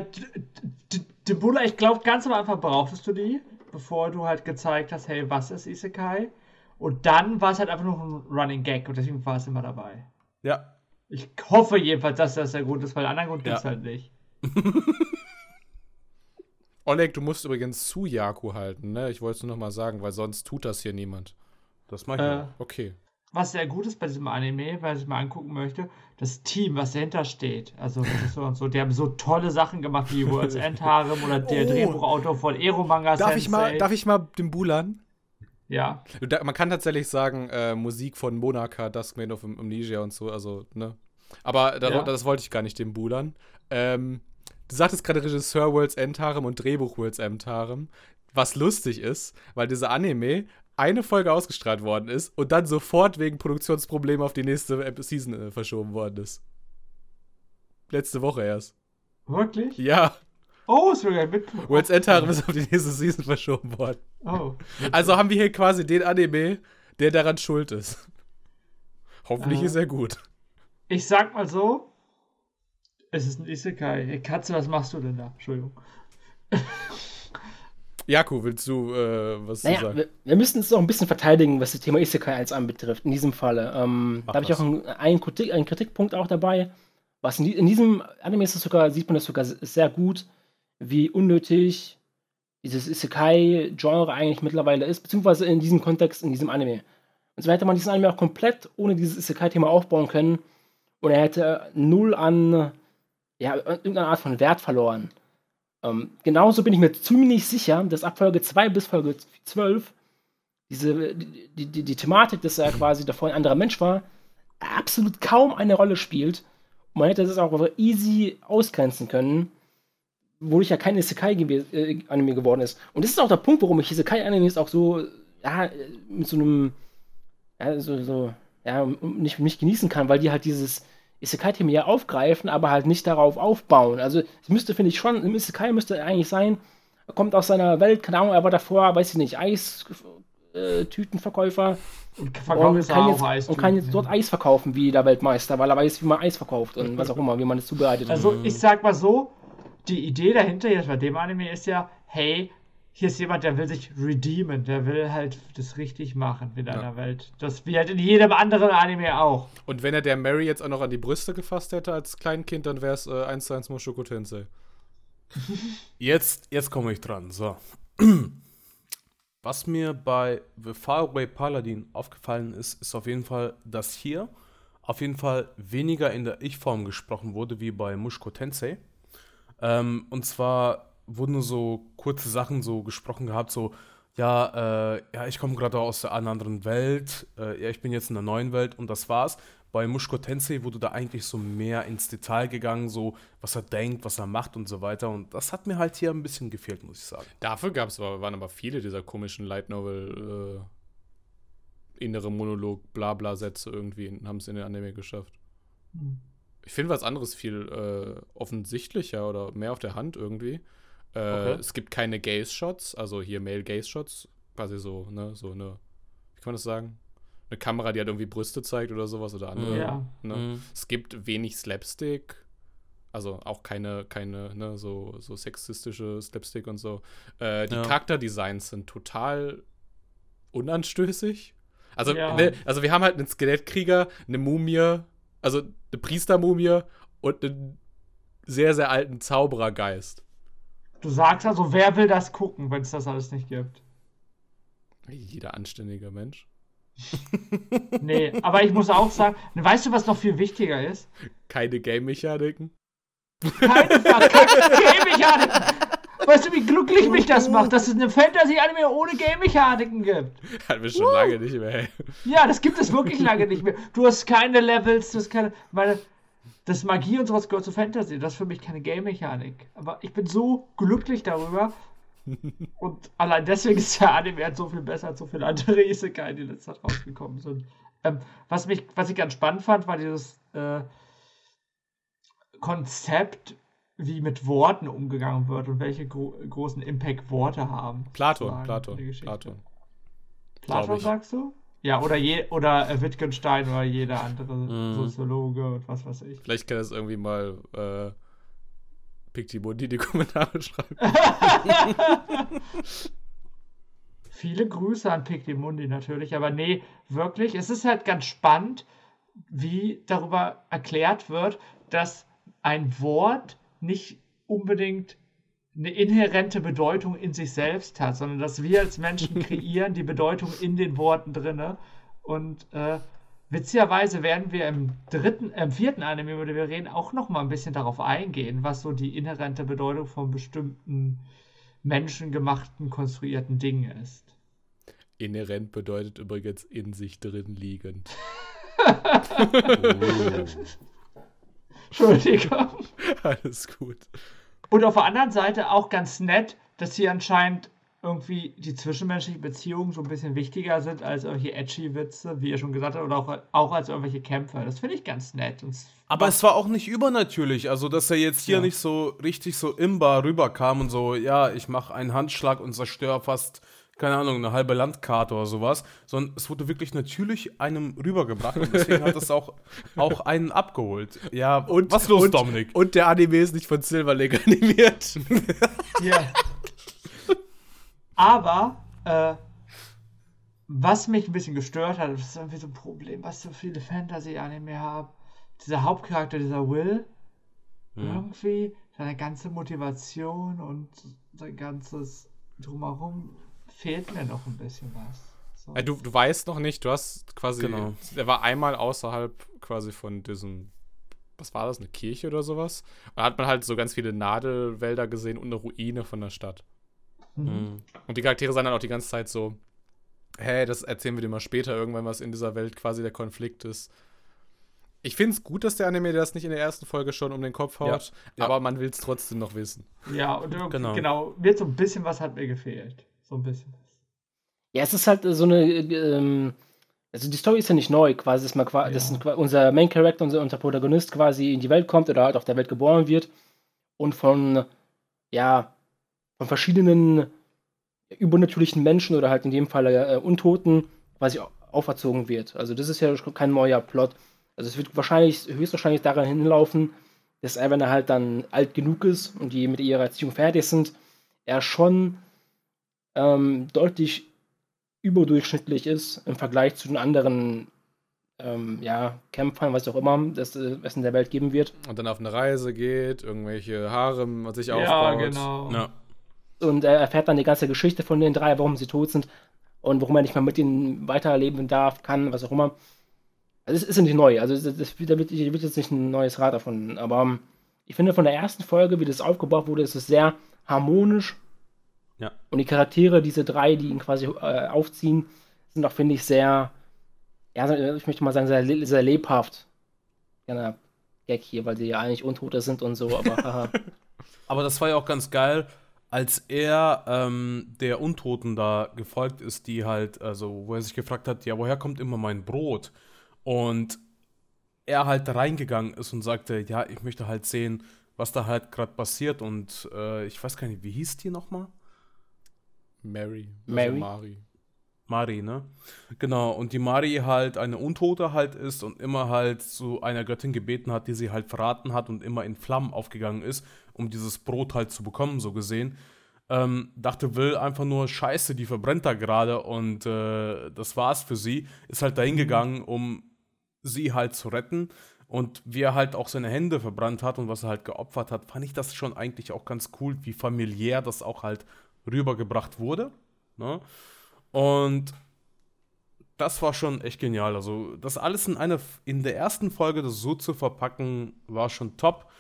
Debula, ich glaube, ganz am Anfang brauchtest du die, bevor du halt gezeigt hast, hey, was ist Isekai? Und dann war es halt einfach nur ein Running Gag und deswegen war es immer dabei.
Ja.
Ich hoffe jedenfalls, dass das der Grund ist, weil anderen Grund ja. gibt es halt nicht.
Oleg, du musst übrigens zu Yaku halten, ne? Ich wollte es nur noch mal sagen, weil sonst tut das hier niemand.
Das mache ich äh,
Okay
was sehr gut ist bei diesem Anime, weil ich mal angucken möchte, das Team, was dahinter steht. Also Regisseur und so, die haben so tolle Sachen gemacht wie World's End Harem oder der oh. Drehbuchautor von Ero Manga
darf Ich mal, darf ich mal den Bulan?
Ja.
Man kann tatsächlich sagen, äh, Musik von Monaka, Duskman of Amnesia und so, also, ne? Aber da, ja. das wollte ich gar nicht, den Bulan. Ähm, du sagtest gerade Regisseur World's End Harem und Drehbuch World's End Harem was lustig ist, weil dieser Anime eine Folge ausgestrahlt worden ist und dann sofort wegen Produktionsproblemen auf die nächste Season äh, verschoben worden ist. Letzte Woche erst.
Wirklich?
Ja.
Oh, ist sogar mit.
World's End Harem ist auf die nächste Season verschoben worden.
Oh.
Also haben wir hier quasi den Anime, der daran schuld ist. Hoffentlich
Äh.
ist er gut.
Ich sag mal so, es ist ein Isekai. Hey, Katze, was machst du denn da? Entschuldigung.
Jaku, willst du äh, was zu
Naja,
sagen?
wir, wir müssen es auch ein bisschen verteidigen, was das Thema Isekai 1 anbetrifft, in diesem Falle. Ähm, da habe ich auch einen, einen, Kritik, einen Kritikpunkt auch dabei. Was in, in diesem Anime ist es sogar, sieht man das sogar sehr gut, wie unnötig dieses Isekai-Genre eigentlich mittlerweile ist, beziehungsweise in diesem Kontext, in diesem Anime. Und so hätte man diesen Anime auch komplett ohne dieses Isekai-Thema aufbauen können und er hätte null an ja, irgendeine Art von Wert verloren. Ähm, genauso bin ich mir ziemlich sicher, dass ab Folge 2 bis Folge 12 diese, die, die, die, die Thematik, dass er quasi davor ein anderer Mensch war, absolut kaum eine Rolle spielt. Und man hätte das auch easy ausgrenzen können, wodurch ja kein Isekai-Anime äh, geworden ist. Und das ist auch der Punkt, warum ich Isekai-Animes auch so, ja, mit so einem, ja, so, so ja, nicht, nicht genießen kann, weil die halt dieses Isekai-Thema ja aufgreifen, aber halt nicht darauf aufbauen. Also es müsste, finde ich schon, im Isekai müsste eigentlich sein, er kommt aus seiner Welt, keine Ahnung, er war davor, weiß ich nicht, Eis-Tütenverkäufer
Und verkauft
und
es
kann, jetzt,
Eis.
und kann jetzt dort Eis verkaufen wie der Weltmeister, weil er weiß, wie man Eis verkauft und was auch immer, wie man es zubereitet.
Also ich sag mal so, die Idee dahinter jetzt bei dem Anime ist ja, hey, hier ist jemand, der will sich redeemen, der will halt das richtig machen mit einer Welt. Das wie halt in jedem anderen Anime auch.
Und wenn er der Mary jetzt auch noch an die Brüste gefasst hätte als Kleinkind, dann wäre es äh, 1 zu 1 Moshoko Tensei.
Jetzt, jetzt komme ich dran. So. Was mir bei The Faraway Paladin aufgefallen ist, ist auf jeden Fall, dass hier auf jeden Fall weniger in der Ich-Form gesprochen wurde wie bei Mushko Tensei. Ähm, und zwar wurden nur so kurze Sachen so gesprochen gehabt, so, ja, äh, ja, ich komme gerade aus einer anderen Welt, äh, ja, ich bin jetzt in einer neuen Welt und das war's. Bei Mushko Tensei wurde da eigentlich so mehr ins Detail gegangen, so was er denkt, was er macht und so weiter. Und das hat mir halt hier ein bisschen gefehlt, muss ich sagen.
Dafür gab es aber, waren aber viele dieser komischen Light Novel äh, innere Monolog, Blabla-Sätze irgendwie, haben es in den Anime geschafft. Ich finde was anderes viel äh, offensichtlicher oder mehr auf der Hand irgendwie. Äh,
Okay.
Es gibt keine Gaze-Shots, also hier Male-Gaze-Shots, quasi so, ne, so eine, wie kann man das sagen? Eine Kamera, die halt irgendwie Brüste zeigt oder sowas oder andere.
Ja.
Ne?
Mhm.
Es gibt wenig Slapstick, also auch keine, keine, ne, so, so sexistische Slapstick und so. Äh, die
Ja.
Charakterdesigns sind total unanstößig. Also,
Ja.
ne, also wir haben halt einen Skelettkrieger, eine Mumie, also eine Priestermumie und einen sehr, sehr alten Zauberergeist.
Du sagst also, wer will das gucken, wenn es das alles nicht gibt?
Jeder anständige Mensch.
Nee, aber ich muss auch sagen, weißt du, was noch viel wichtiger ist?
Keine Game-Mechaniken.
Keine verkackten Game-Mechaniken. Weißt du, wie glücklich mich das macht, dass es eine Fantasy-Anime ohne Game-Mechaniken gibt?
Hatten wir schon lange nicht mehr. Ey.
Ja, das gibt es wirklich lange nicht mehr. Du hast keine Levels, du hast keine. Meine, das Magie und sowas gehört zu Fantasy. Das ist für mich keine Game-Mechanik. Aber ich bin so glücklich darüber. Und allein deswegen ist der Anime halt so viel besser als so viele andere Isekai, die letzter Zeit rausgekommen sind. Ähm, was, mich, was ich ganz spannend fand, war dieses äh, Konzept, wie mit Worten umgegangen wird und welche gro großen Impact Worte haben.
Platon, Platon. Platon.
Platon sagst du? Ja, oder, je, oder äh, Wittgenstein oder jeder andere
Mhm.
Soziologe und was weiß ich.
Vielleicht kann das irgendwie mal äh, Pictimundi in die Kommentare schreiben.
Viele Grüße an Pictimundi natürlich, aber nee, wirklich, es ist halt ganz spannend, wie darüber erklärt wird, dass ein Wort nicht unbedingt eine inhärente Bedeutung in sich selbst hat, sondern dass wir als Menschen kreieren die Bedeutung in den Worten drinne. Und äh, witzigerweise werden wir im dritten, im vierten Anime, über den wir reden, auch noch mal ein bisschen darauf eingehen, was so die inhärente Bedeutung von bestimmten menschengemachten, konstruierten Dingen ist.
Inhärent bedeutet übrigens in sich drin liegend.
Entschuldigung.
Alles gut.
Und auf der anderen Seite auch ganz nett, dass hier anscheinend irgendwie die zwischenmenschlichen Beziehungen so ein bisschen wichtiger sind als irgendwelche edgy Witze, wie ihr schon gesagt habt, oder auch, auch als irgendwelche Kämpfe. Das finde ich ganz nett. Und
Aber es war auch nicht übernatürlich, also dass er jetzt hier ja. nicht so richtig so imbar rüberkam und so, ja, ich mache einen Handschlag und zerstöre fast keine Ahnung, eine halbe Landkarte oder sowas, sondern es wurde wirklich natürlich einem rübergebracht und deswegen hat es auch, auch einen abgeholt. Ja,
und, was los, und, Dominik? Und der Anime ist nicht von Silver Lake animiert.
Ja. Aber, äh, was mich ein bisschen gestört hat, das ist irgendwie so ein Problem, was so viele Fantasy-Anime haben. Dieser Hauptcharakter, dieser Will, hm. irgendwie seine ganze Motivation und sein ganzes Drumherum fehlt mir noch ein bisschen was.
So. Du, du weißt noch nicht, du hast quasi, genau. er war einmal außerhalb quasi von diesem, was war das, eine Kirche oder sowas? Und da hat man halt so ganz viele Nadelwälder gesehen und eine Ruine von der Stadt. Mhm. mhm. Und die Charaktere sagen dann auch die ganze Zeit so, hey, das erzählen wir dir mal später irgendwann, was in dieser Welt quasi der Konflikt ist. Ich finde es gut, dass der Anime das nicht in der ersten Folge schon um den Kopf haut, ja, aber man will es trotzdem noch wissen.
Ja, und genau. genau, wird so ein bisschen was hat mir gefehlt. So ein bisschen.
Ja, es ist halt so eine. Ähm, also die Story ist ja nicht neu, quasi, dass, man, ja. dass unser Main Character, unser, unser Protagonist quasi in die Welt kommt oder halt auf der Welt geboren wird und von, ja, von verschiedenen übernatürlichen Menschen oder halt in dem Fall äh, Untoten quasi auferzogen wird. Also das ist ja kein neuer Plot. Also es wird wahrscheinlich, höchstwahrscheinlich daran hinlaufen, dass er, wenn er halt dann alt genug ist und die mit ihrer Erziehung fertig sind, er schon ähm, deutlich überdurchschnittlich ist im Vergleich zu den anderen ähm, ja, Kämpfern, was auch immer das, äh, es in der Welt geben wird.
Und dann auf eine Reise geht, irgendwelche Haare sich ja, aufbaut.
Genau. Ja,
genau. Und er erfährt dann die ganze Geschichte von den drei, warum sie tot sind und warum er nicht mehr mit ihnen weiterleben darf, kann, was auch immer. Also es ist nicht neu, also das, das, da wird, wird jetzt nicht ein neues Rad davon, aber ähm, ich finde von der ersten Folge, wie das aufgebaut wurde, ist es sehr harmonisch
ja.
Und die Charaktere, diese drei, die ihn quasi äh, aufziehen, sind auch, finde ich, sehr, ja, ich möchte mal sagen, sehr, sehr lebhaft. Gerne Gag hier, weil sie ja eigentlich Untote sind und so, aber
Aber das war ja auch ganz geil, als er ähm, der Untoten da gefolgt ist, die halt, also, wo er sich gefragt hat, ja, woher kommt immer mein Brot? Und er halt reingegangen ist und sagte, ja, ich möchte halt sehen, was da halt gerade passiert. Und äh, ich weiß gar nicht, wie hieß die nochmal?
Mary.
Also Mary.
Mari.
Mari, ne? Genau, und die Mari halt eine Untote halt ist und immer halt zu einer Göttin gebeten hat, die sie halt verraten hat und immer in Flammen aufgegangen ist, um dieses Brot halt zu bekommen, so gesehen. Ähm, dachte Will einfach nur, scheiße, die verbrennt da gerade und äh, das war's für sie. Ist halt dahin gegangen, um sie halt zu retten. Und wie er halt auch seine Hände verbrannt hat und was er halt geopfert hat, fand ich das schon eigentlich auch ganz cool, wie familiär das auch halt rübergebracht wurde. Ne? Und das war schon echt genial. Also, das alles in, eine, in der ersten Folge das so zu verpacken, war schon top.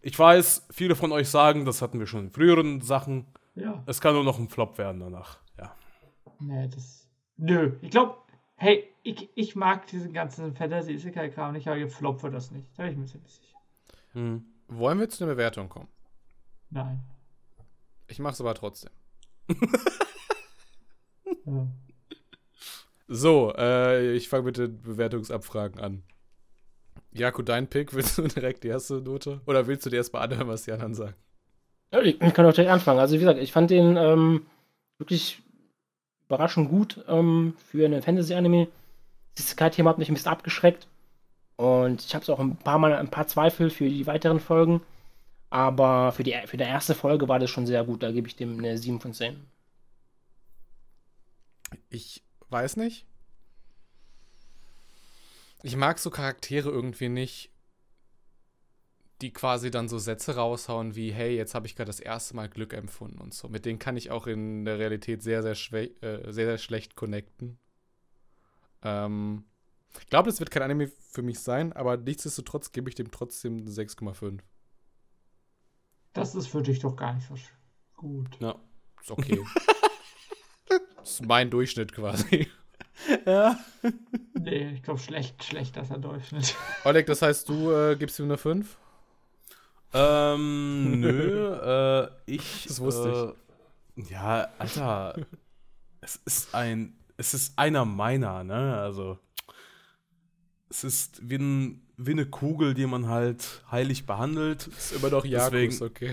Ich weiß, viele von euch sagen, das hatten wir schon in früheren Sachen.
Ja.
Es kann nur noch ein Flop werden danach. Ja.
Nee, das. Nö, ich glaube, hey, ich, ich mag diesen ganzen Fantasy-Isekai-Kram nicht, aber ihr Flop wird das nicht. Da bin ich mir ziemlich sicher.
Hm. Wollen wir zu einer Bewertung kommen?
Nein.
Ich mach's aber trotzdem. So, äh, ich fange mit den Bewertungsabfragen an. Jakob, dein Pick, willst du direkt die erste Note? Oder willst du dir erstmal anhören, was die anderen sagen?
Ja, ich kann auch direkt anfangen. Also, wie gesagt, ich fand den ähm, wirklich überraschend gut ähm, für einen Fantasy-Anime. Das Sky-Thema hat mich ein bisschen abgeschreckt. Und ich habe auch ein paar Mal ein paar Zweifel für die weiteren Folgen. Aber für die, für die erste Folge war das schon sehr gut. Da gebe ich dem eine 7 von 10.
Ich weiß nicht. Ich mag so Charaktere irgendwie nicht, die quasi dann so Sätze raushauen wie, hey, jetzt habe ich gerade das erste Mal Glück empfunden und so. Mit denen kann ich auch in der Realität sehr, sehr, äh, sehr, sehr schlecht connecten. Ähm, ich glaube, das wird kein Anime für mich sein, aber nichtsdestotrotz gebe ich dem trotzdem 6,5.
Das ist für dich doch gar nicht so gut.
Ja, ist okay. das ist mein Durchschnitt quasi.
Ja. Nee, ich glaube, schlecht, schlechter ist der Durchschnitt.
Oleg, das heißt, du äh, gibst ihm eine 5?
Ähm, nö, äh, ich.
Das wusste
Ja, Alter. es ist ein. Es ist einer meiner, ne? Also. Es ist wie, ein, wie eine Kugel, die man halt heilig behandelt.
Ist immer noch Jakus,
Deswegen-
okay.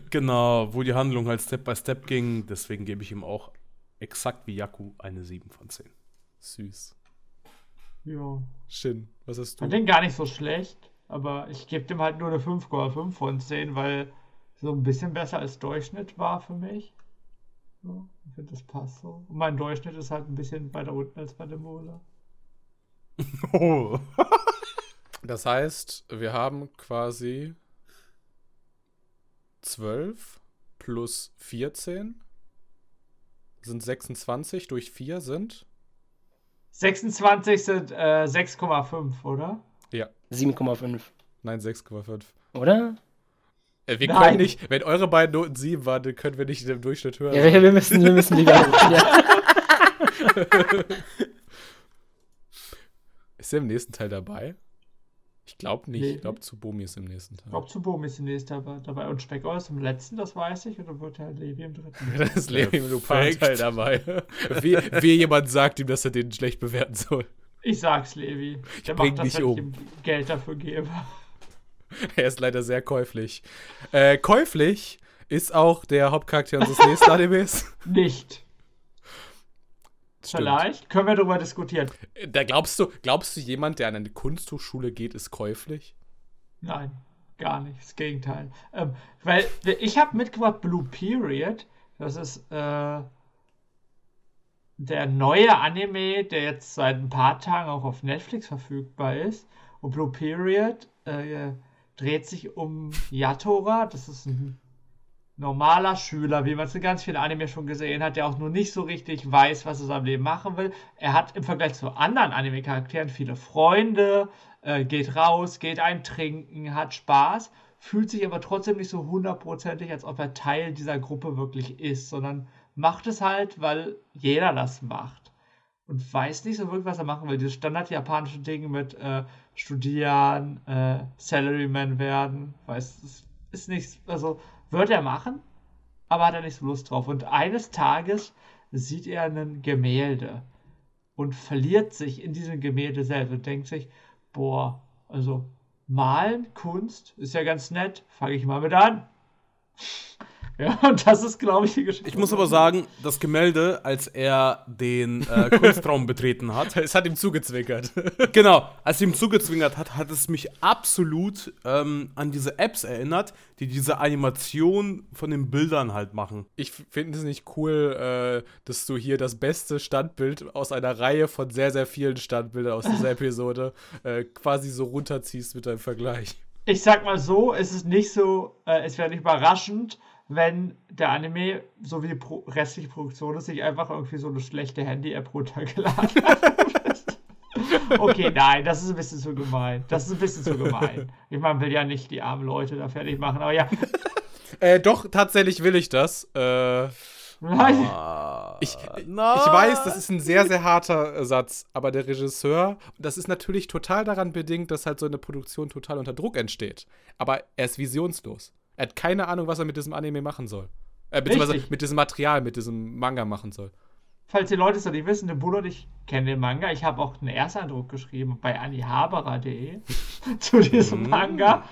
Genau, wo die Handlung halt Step by Step ging. Deswegen gebe ich ihm auch exakt wie Yaku eine 7 von 10.
Süß.
Ja.
Shin, was hast du?
fand den gar nicht so schlecht, aber ich gebe dem halt nur eine 5,5 von 10, weil so ein bisschen besser als Durchschnitt war für mich. So, ich finde, das passt so. Und mein Durchschnitt ist halt ein bisschen weiter unten als bei dem Mola.
Oh.
Das heißt, wir haben quasi 12 plus 14 sind 26 durch 4 sind
26 sind äh, 6,5, oder?
7,5.
nein 6,5.
Oder?
Äh, wir
Nein.
können nicht, wenn eure beiden Noten 7 waren, dann können wir nicht im Durchschnitt hören.
Ja, wir, wir müssen, wir müssen lieber. ja.
Ist er im nächsten Teil dabei? Ich glaube nicht.
Nee.
Ich glaube, Tsubomi ist im nächsten
Ich
Teil.
glaube, Tsubome ist demnächst dabei, dabei und Speckau ist im letzten, das weiß ich, und dann wird Herr Levi im dritten.
Da ist Levi im. Lupan-Teil dabei. wie, wie jemand sagt ihm, dass er den schlecht bewerten soll.
Ich sag's Levi. Der
bring
macht das,
dich um.
ich ihm Geld dafür gebe.
Er ist leider sehr käuflich. Äh, käuflich ist auch der Hauptcharakter unseres nächsten Animes.
Nicht.
Stimmt.
Vielleicht können wir darüber diskutieren.
Da glaubst du, glaubst du, jemand, der an eine Kunsthochschule geht, ist käuflich?
Nein, gar nicht. Das Gegenteil. Ähm, weil ich habe mitgebracht Blue Period. Das ist äh, der neue Anime, der jetzt seit ein paar Tagen auch auf Netflix verfügbar ist. Und Blue Period äh, dreht sich um Yatora. Das ist ein normaler Schüler, wie man es in ganz vielen Anime schon gesehen hat, der auch nur nicht so richtig weiß, was er in seinem Leben machen will. Er hat im Vergleich zu anderen Anime-Charakteren viele Freunde, äh, geht raus, geht ein Trinken, hat Spaß, fühlt sich aber trotzdem nicht so hundertprozentig, als ob er Teil dieser Gruppe wirklich ist, sondern macht es halt, weil jeder das macht. Und weiß nicht so wirklich, was er machen will. Dieses standard japanische Ding mit äh, Studieren, äh, Salaryman werden, weiß, das ist nichts, also wird er machen, aber hat er nicht so Lust drauf. Und eines Tages sieht er ein Gemälde und verliert sich in diesem Gemälde selbst und denkt sich, boah, also malen, Kunst, ist ja ganz nett, fange ich mal mit an. Ja, und das ist, glaube ich, die Geschichte.
Ich muss aber sagen, das Gemälde, als er den äh, Kunstraum betreten hat,
Es hat ihm zugezwinkert.
genau, als er ihm zugezwingert hat, hat es mich absolut ähm, an diese Apps erinnert, die diese Animation von den Bildern halt machen.
Ich finde es nicht cool, äh, dass du hier das beste Standbild aus einer Reihe von sehr, sehr vielen Standbildern aus dieser Episode äh, quasi so runterziehst mit deinem Vergleich.
Ich sag mal so, es ist nicht so, äh, es wäre nicht überraschend, wenn der Anime, so wie die Pro restliche Produktion sich einfach irgendwie so eine schlechte Handy-App runtergeladen hat. okay, nein, das ist ein bisschen zu gemein. Das ist ein bisschen zu gemein. Ich meine, will ja nicht die armen Leute da fertig machen, aber ja.
Äh, doch, tatsächlich will ich das. Äh, ich, ich weiß, das ist ein sehr, sehr harter Satz, aber der Regisseur, das ist natürlich total daran bedingt, dass halt so eine Produktion total unter Druck entsteht. Aber er ist visionslos. Er hat keine Ahnung, was er mit diesem Anime machen soll. Äh, beziehungsweise
Richtig.
mit diesem Material, mit diesem Manga machen soll.
Falls die Leute es noch nicht wissen, der Bruder und ich kennen den Manga. Ich habe auch einen Ersteindruck geschrieben bei anihabara.de zu diesem
Mm.
Manga.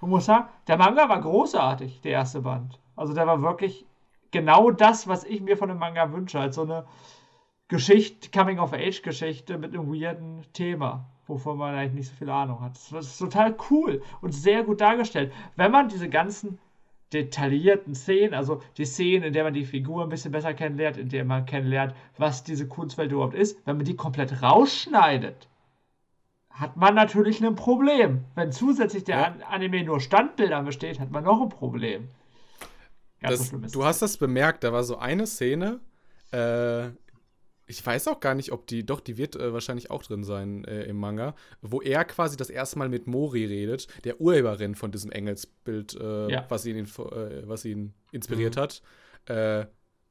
Und muss sagen, der Manga war großartig, der erste Band. Also der war wirklich genau das, was ich mir von einem Manga wünsche. Halt so eine Geschichte, Coming-of-Age-Geschichte mit einem weirden Thema, wovon man eigentlich nicht so viel Ahnung hat. Das ist total cool und sehr gut dargestellt. Wenn man diese ganzen detaillierten Szenen, also die Szenen, in der man die Figur ein bisschen besser kennenlernt, in der man kennenlernt, was diese Kunstwelt überhaupt ist, wenn man die komplett rausschneidet, hat man natürlich ein Problem. Wenn zusätzlich der
Ja.
An Anime nur Standbildern besteht, hat man noch ein Problem. So
Das,
ist
du hast das bemerkt, da war so eine Szene, äh, ich weiß auch gar nicht, ob die, doch, die wird äh, wahrscheinlich auch drin sein äh, im Manga, wo er quasi das erste Mal mit Mori redet, der Urheberin von diesem Engelsbild, äh,
Ja.
was, ihn, äh, was ihn inspiriert hat. Äh,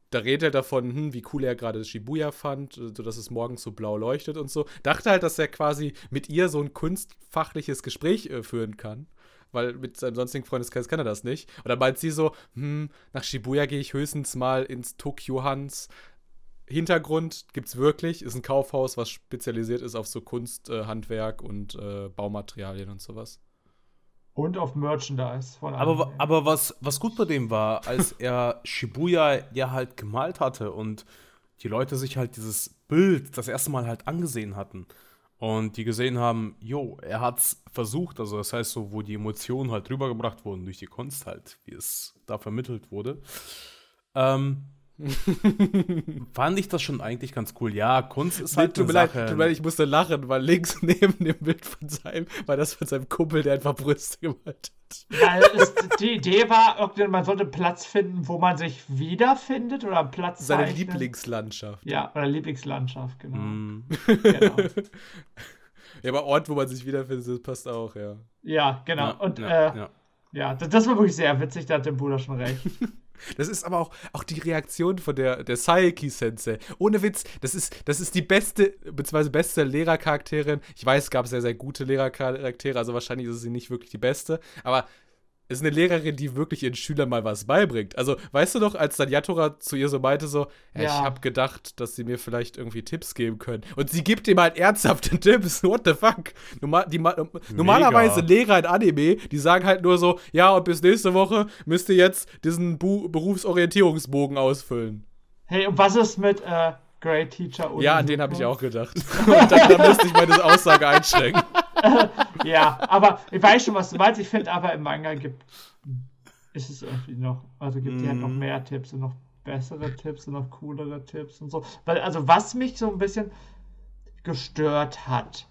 da redet er davon, hm, wie cool er gerade Shibuya fand, äh, so dass es morgens so blau leuchtet und so. Dachte halt, dass er quasi mit ihr so ein kunstfachliches Gespräch führen kann. weil mit seinem sonstigen Freundeskreis kann er das nicht. Und dann meint sie so, hm, nach Shibuya gehe ich höchstens mal ins Tokyo Hintergrund gibt's wirklich, ist ein Kaufhaus, was spezialisiert ist auf so Kunst, äh, Handwerk und äh, Baumaterialien und sowas.
Und auf Merchandise von
Aber,
Anime.
aber was, was gut bei dem war, als er Shibuya ja halt gemalt hatte und die Leute sich halt dieses Bild das erste Mal halt angesehen hatten und die gesehen haben, jo, er hat's versucht, also das heißt so, wo die Emotionen halt rübergebracht wurden durch die Kunst halt, wie es da vermittelt wurde, ähm, fand ich das schon eigentlich ganz cool. Ja, Kunst ist halt
tut, mir
eine
leid,
Sache.
tut mir leid, ich musste lachen, weil links neben dem Bild von seinem, war das von seinem Kumpel, der einfach Brüste gemalt hat.
Weil es, die Idee war, irgendwie, man sollte einen Platz finden, wo man sich wiederfindet oder einen Platz
Seine
zeichnen.
Lieblingslandschaft.
Ja, oder Lieblingslandschaft, genau.
Mm.
genau.
Ja, aber Ort, wo man sich wiederfindet, das passt auch, ja.
Ja, genau.
Ja,
Und
ja,
äh,
ja.
ja, das, das war wirklich sehr witzig, da hat der Bruder schon recht.
Das ist aber auch, auch die Reaktion von der, der Saeki-Sensei. Ohne Witz, das ist, das ist die beste, beziehungsweise beste Lehrercharakterin. Ich weiß, es gab sehr, sehr gute Lehrercharaktere, also wahrscheinlich ist sie nicht wirklich die beste, aber ist eine Lehrerin, die wirklich ihren Schülern mal was beibringt. Also, weißt du noch, als dann Yatora zu ihr so meinte, so, ja,
Ja.
ich habe gedacht, dass sie mir vielleicht irgendwie Tipps geben können. Und sie gibt ihm halt ernsthafte Tipps. What the fuck? Normal, die, ma- normalerweise Lehrer in Anime, die sagen halt nur so, ja, und bis nächste Woche müsst ihr jetzt diesen Bu Berufsorientierungsbogen ausfüllen.
Hey, und was ist mit äh, Great Teacher
Ja, an den habe ich auch gedacht. Und dann, dann müsste ich meine Aussage einschränken.
Ja, aber ich weiß schon, was du meinst. Ich finde aber im Manga gibt ist es irgendwie noch, also gibt die halt noch
Mhm.
mehr Tipps und noch bessere Tipps und noch coolere Tipps und so. Weil, also was mich so ein bisschen gestört hat,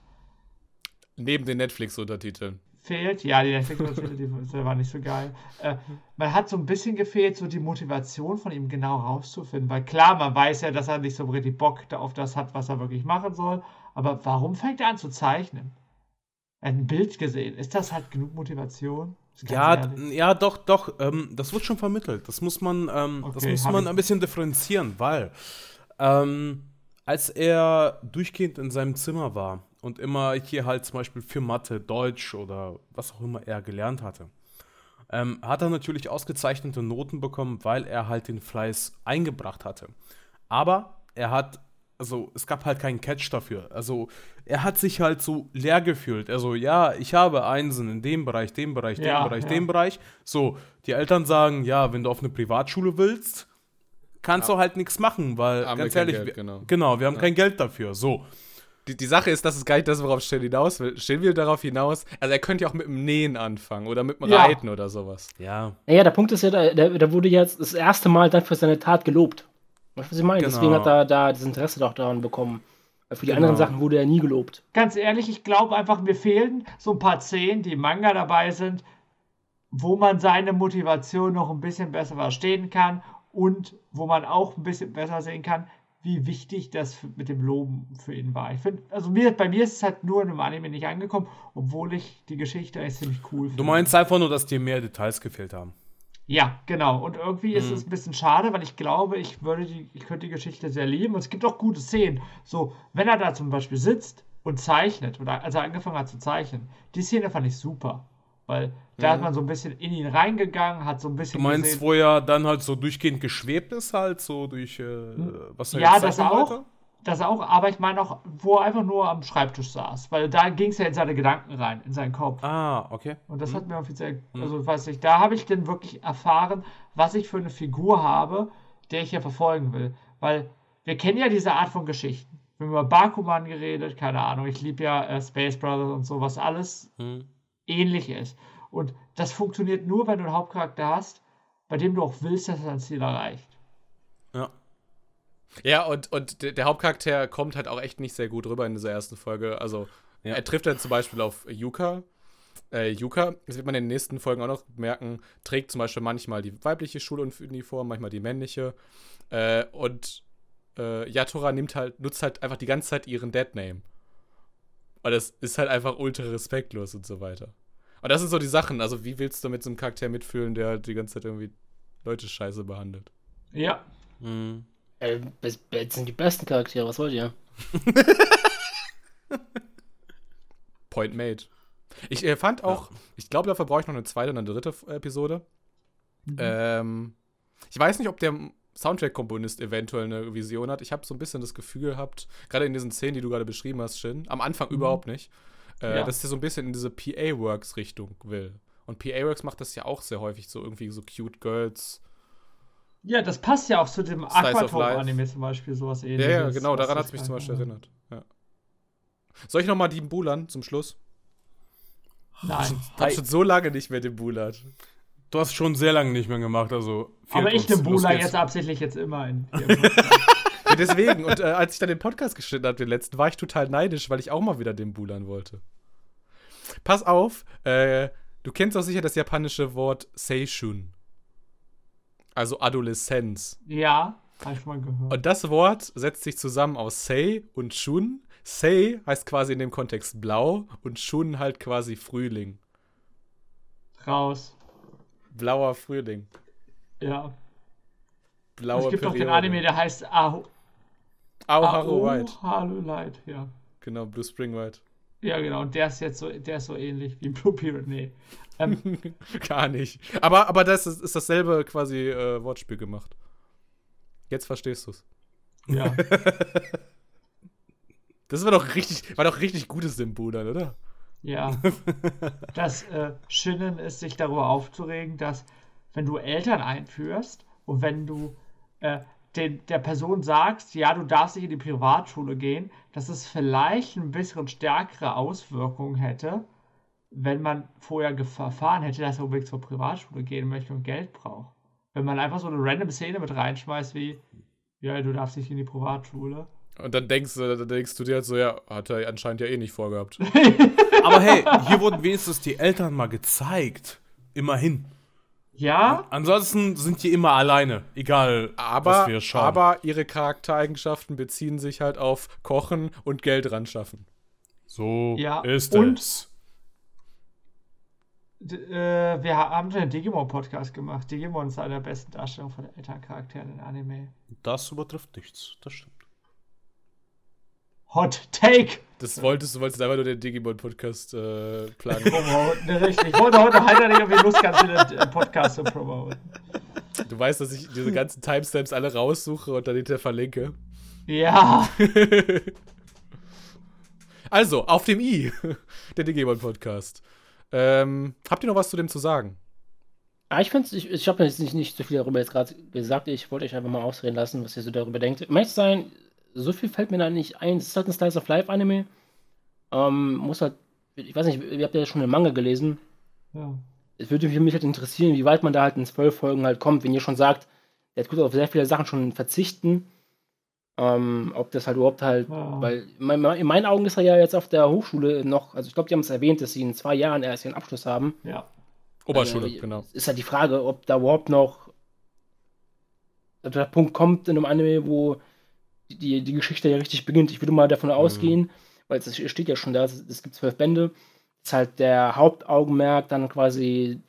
Neben den Netflix-Untertiteln.
fehlt, ja, die Netflix-Untertitel, die die war nicht so geil. Äh, man hat so ein bisschen gefehlt, so die Motivation von ihm genau rauszufinden. Weil klar, man weiß ja, dass er nicht so richtig Bock auf das hat, was er wirklich machen soll. Aber warum fängt er an zu zeichnen? Ein Bild gesehen. Ist das halt genug Motivation?
Ja, ja, doch, doch. Ähm, das wird schon vermittelt. Das muss man, ähm, das
Okay,
muss
hab
man ein bisschen differenzieren, weil ähm, als er durchgehend in seinem Zimmer war und immer hier halt zum Beispiel für Mathe, Deutsch oder was auch immer er gelernt hatte, ähm, hat er natürlich ausgezeichnete Noten bekommen, weil er halt den Fleiß eingebracht hatte. Aber er hat, also es gab halt keinen Catch dafür. Also er hat sich halt so leer gefühlt. Also ja, ich habe Einsen in dem Bereich, dem Bereich, dem
Ja,
Bereich,
ja.
dem Bereich. So, die Eltern sagen, ja, wenn du auf eine Privatschule willst, kannst du halt nichts machen, weil
Haben
ganz
wir
ehrlich,
Geld,
wir,
genau.
genau, wir haben kein Geld dafür. So,
Die, die Sache ist, das ist gar nicht das, worauf Stell hinaus will. Stell will darauf hinaus, also er könnte ja auch mit dem Nähen anfangen oder mit dem
Ja.
Reiten oder sowas.
ja.
Naja, der Punkt ist ja, da, der, der wurde jetzt das erste Mal dann für seine Tat gelobt. Weißt du, was ich meine?
Genau.
Deswegen hat er da das Interesse doch daran bekommen. Weil für die
Genau.
anderen Sachen wurde er nie gelobt.
Ganz ehrlich, ich glaube einfach, mir fehlen so ein paar Szenen, die im Manga dabei sind, wo man seine Motivation noch ein bisschen besser verstehen kann und wo man auch ein bisschen besser sehen kann, wie wichtig das mit dem Loben für ihn war. Ich finde, also mir, bei mir ist es halt nur in einem Anime nicht angekommen, obwohl ich die Geschichte eigentlich ziemlich cool finde.
Du meinst einfach nur, dass dir mehr Details gefehlt haben.
Ja, genau. Und irgendwie ist
Mhm.
es ein bisschen schade, weil ich glaube, ich würde die, ich könnte die Geschichte sehr lieben. Und es gibt auch gute Szenen. So, wenn er da zum Beispiel sitzt und zeichnet, oder als er angefangen hat zu zeichnen, die Szene fand ich super. Weil da hat man so ein bisschen in ihn reingegangen, hat so ein bisschen
Mhm. Du meinst,
gesehen,
wo er dann halt so durchgehend geschwebt ist, halt so durch, äh, was er
Ja, das auch.
wollte?
Das auch, aber ich meine auch, wo er einfach nur am Schreibtisch saß. Weil da ging es ja in seine Gedanken rein, in seinen Kopf.
Ah, okay.
Und das hat mir offiziell, also weiß ich, da habe ich dann wirklich erfahren, was ich für eine Figur habe, der ich ja verfolgen will. Weil wir kennen ja diese Art von Geschichten. Wir haben über Bakuman geredet, keine Ahnung, ich liebe ja äh, Space Brothers und so, was alles
Hm.
ähnlich ist. Und das funktioniert nur, wenn du einen Hauptcharakter hast, bei dem du auch willst, dass er sein Ziel erreicht.
Ja.
Und, und der, Hauptcharakter kommt halt auch echt nicht sehr gut rüber in dieser ersten Folge. Also,
Ja.
er trifft dann zum Beispiel auf Yuka. Äh, Yuka, das wird man in den nächsten Folgen auch noch merken, trägt zum Beispiel manchmal die weibliche Schuluniform, manchmal die männliche. Äh, und äh, Yatora nimmt halt, nutzt halt einfach die ganze Zeit ihren Deadname. Und das ist halt einfach ultra respektlos und so weiter. Und das sind so die Sachen, also wie willst du mit so einem Charakter mitfühlen, der die ganze Zeit irgendwie Leute scheiße behandelt?
Ja.
Hm.
Äh, das das sind die besten Charaktere, was wollt ihr?
Point made. Ich äh, fand auch, ich glaube, dafür brauche ich noch eine zweite und eine dritte Episode.
Mhm.
Ähm, ich weiß nicht, ob der Soundtrack-Komponist eventuell eine Vision hat. Ich habe so ein bisschen das Gefühl gehabt, gerade in diesen Szenen, die du gerade beschrieben hast, Shin, am Anfang
Mhm.
überhaupt nicht, äh,
Ja.
dass der so ein bisschen in diese PA-Works-Richtung will. Und PA-Works macht das ja auch sehr häufig, so irgendwie so cute Girls.
Ja, das passt ja auch zu dem. Aquatop-Anime zum Beispiel, sowas
Ja,
ähnliches.
ja, genau,
was
daran hat
ich
es mich zum Beispiel
habe.
erinnert. Ja. Soll ich nochmal die Bulan zum Schluss?
Nein.
Hab
Hi.
schon so lange nicht mehr den Bulan.
Du hast schon sehr lange nicht mehr gemacht, also.
Aber ich
Los
Bula jetzt absichtlich jetzt immer in.
Ja, deswegen, und äh, als ich dann den Podcast geschnitten habe, den letzten, war ich total neidisch, weil ich auch mal wieder den Bulan wollte. Pass auf, äh, du kennst doch sicher das japanische Wort Seishun. Also Adoleszenz.
ja, habe ich mal gehört.
Und das Wort setzt sich zusammen aus Sei und Shun. Sei heißt quasi in dem Kontext blau und Shun halt quasi Frühling.
Raus.
Blauer Frühling.
Ja.
Blaue
es gibt noch den
Periode.
Anime, der heißt Aho.
Aoharu White.
Haru Light, ja.
Genau, Blue Spring White.
Ja, genau. Und der ist jetzt so, der ist so ähnlich wie Blue Period. Nee. Ähm,
Gar nicht. Aber, aber das ist, ist dasselbe quasi äh, Wortspiel gemacht. Jetzt verstehst du's.
ja.
Das war doch richtig, war doch richtig gutes Symbol, oder?
Ja. Das äh, Schinnen ist, sich darüber aufzuregen, dass wenn du Eltern einführst und wenn du äh, den, der Person sagst, ja, du darfst nicht in die Privatschule gehen, dass es vielleicht ein bisschen stärkere Auswirkungen hätte, wenn man vorher erfahren hätte, dass er unbedingt zur Privatschule gehen möchte und Geld braucht. Wenn man einfach so eine random Szene mit reinschmeißt wie, ja, du darfst nicht in die Privatschule.
Und dann denkst, du, dann denkst du dir halt so, ja, hat er anscheinend ja eh nicht vorgehabt.
Aber hey, hier wurden wenigstens die Eltern mal gezeigt. Immerhin.
Ja,
Ansonsten sind die immer alleine. Egal,
Aber,
was wir schauen.
aber ihre Charaktereigenschaften beziehen sich halt auf Kochen und Geld ran schaffen.
so
Ja,
ist
und-
es.
Äh, wir ha- haben schon einen Digimon-Podcast gemacht. Digimon ist eine der besten Darstellungen von Elterncharakteren in Anime.
Das übertrifft nichts. Das stimmt.
Hot Take!
Das wolltest du, wolltest einfach nur den Digimon-Podcast äh, planen.
Promoten, ne, richtig. Ich wollte heute halt irgendwie Lust gehabt, den äh, Podcast zu promoten.
du weißt, dass ich diese ganzen Timestamps alle raussuche und dann hinterher verlinke.
Ja,
Also, auf dem i, der Digimon-Podcast. Ähm, habt ihr noch was zu dem zu sagen?
Ah, ich finde ich, ich habe jetzt nicht, nicht so viel darüber jetzt gerade gesagt. Ich wollte euch einfach mal ausreden lassen, was ihr so darüber denkt. Um ehrlich sein, so viel fällt mir da nicht ein. Es ist halt ein Slice of Life Anime. Ähm, muss halt, ich weiß nicht, ihr habt ja schon den Manga gelesen.
ja.
Es würde mich halt interessieren, wie weit man da halt in zwölf Folgen halt kommt. Wenn ihr schon sagt, der tut auf sehr viele Sachen schon verzichten. Ähm, ob das halt überhaupt halt,
Ja.
weil in mein- in meinen Augen ist er ja jetzt auf der Hochschule noch, also ich glaube, die haben es erwähnt, dass sie in zwei Jahren erst ihren Abschluss haben.
ja.
Oberschule,
Also,
genau.
Ist halt die Frage, ob da überhaupt noch der Punkt kommt in einem Anime, wo die, die Geschichte ja richtig beginnt. Ich würde mal davon ausgehen, weil es steht ja schon da, es, gibt zwölf Bände, dass halt der Hauptaugenmerk dann quasi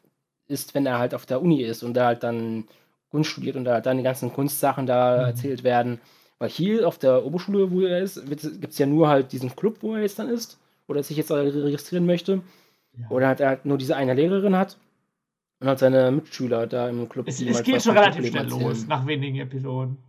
ist, wenn er halt auf der Uni ist und da halt dann Kunst studiert und da halt dann die ganzen Kunstsachen da
Mhm.
erzählt werden. Weil hier auf der Oberschule, wo er ist, gibt es ja nur halt diesen Club, wo er jetzt dann ist, oder sich jetzt registrieren möchte.
Ja.
Oder halt er halt nur diese eine Lehrerin hat und halt seine Mitschüler da im Club.
Es,
die
es
halt
geht schon relativ schnell
erzählen.
los, nach wenigen Episoden.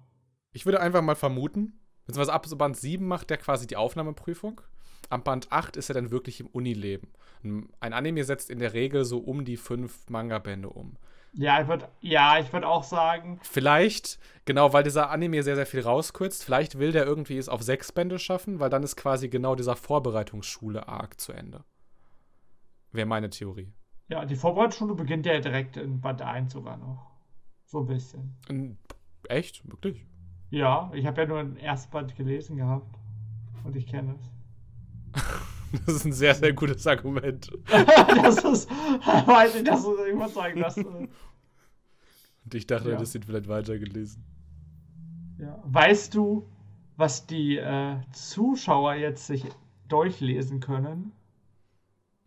Ich würde einfach mal vermuten, beziehungsweise ab so Band 7 macht der quasi die Aufnahmeprüfung. Am Band 8 ist er dann wirklich im Unileben. Ein Anime setzt in der Regel so um die fünf Manga-Bände um.
Ja, ich würde ja, ich würd auch sagen,
Vielleicht, genau, weil dieser Anime sehr, sehr viel rauskürzt, vielleicht will der irgendwie es auf sechs Bände schaffen, weil dann ist quasi genau dieser Vorbereitungsschule-Arc zu Ende. Wäre meine Theorie.
ja, die Vorbereitungsschule beginnt ja direkt in Band 1 sogar noch. So ein bisschen.
Echt? Wirklich?
Ja, ich habe ja nur ein Erstband gelesen gehabt. Und ich kenne es.
Das ist ein sehr, sehr gutes Argument.
das ist, weiß ich, das ist, sagen, das, äh,
Und ich dachte,
Ja.
hättest ihn vielleicht weitergelesen.
ja. Weißt du, was die äh, Zuschauer jetzt sich durchlesen können?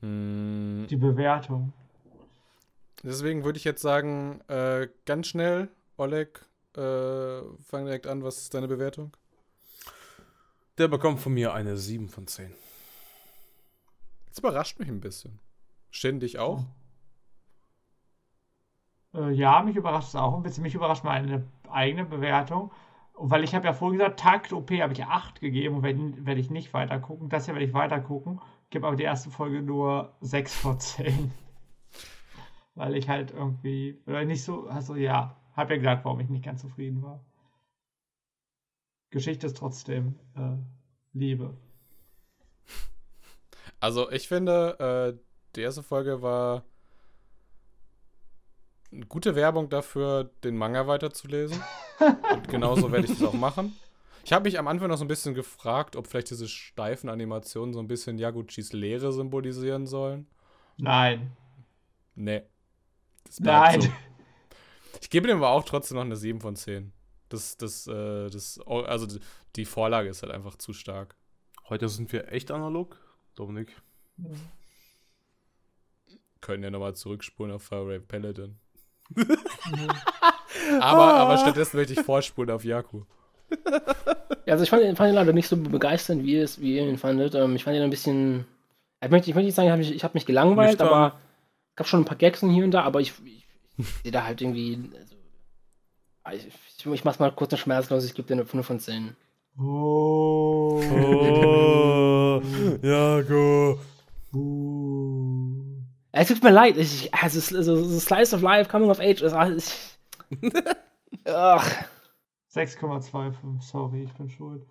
Hm,
Die Bewertung.
deswegen würde ich jetzt sagen, äh, ganz schnell, Oleg, äh, fang direkt an. Was ist deine Bewertung?
Der bekommt von mir eine 7 von 10.
Das überrascht mich ein bisschen. Ständig auch.
Äh, ja, mich überrascht es auch ein bisschen. Mich überrascht meine eigene Bewertung. Weil ich habe ja vorhin gesagt, Takt OP habe ich 8 gegeben und werde werd ich nicht weiter gucken. Das hier werde ich weiter gucken. Gebe aber die erste Folge nur 6 von 10. weil ich halt irgendwie, oder nicht so, also ja, habe ja gesagt, warum ich nicht ganz zufrieden war. Geschichte ist trotzdem äh, Liebe.
Also ich finde, äh, die erste Folge war eine gute Werbung dafür, den Manga weiterzulesen. Und genauso werde ich das auch machen. Ich habe mich am Anfang noch so ein bisschen gefragt, ob vielleicht diese steifen Animationen so ein bisschen Yaguchis Lehre symbolisieren sollen.
Nein.
Nee.
Nein. So.
Ich gebe dem aber auch trotzdem noch eine 7 von 10. Das, das, äh, das, also die Vorlage ist halt einfach zu stark.
Heute sind wir echt analog, Dominik. Ja.
Können ja nochmal zurückspulen auf Fire Paladin. aber, aber stattdessen möchte ich vorspulen auf Yaku.
Ja, also ich fand, fand ihn leider nicht so begeisternd, wie, es, wie ihr ihn fandet. Ähm, ich fand ihn ein bisschen. Ich möchte, ich möchte nicht sagen, ich habe mich, ich hab mich gelangweilt, aber es gab schon ein paar Gags hier und da, aber ich, ich, ich sehe da halt irgendwie. Also, ich, ich mach's mal kurz eine schmerzlos, ich gebe dir eine 5 von 10.
Oh. oh. Jago.
Es tut mir leid, ich, also, so, so Slice of Life, Coming of Age, ist alles.
6,25, sorry, ich bin schuld.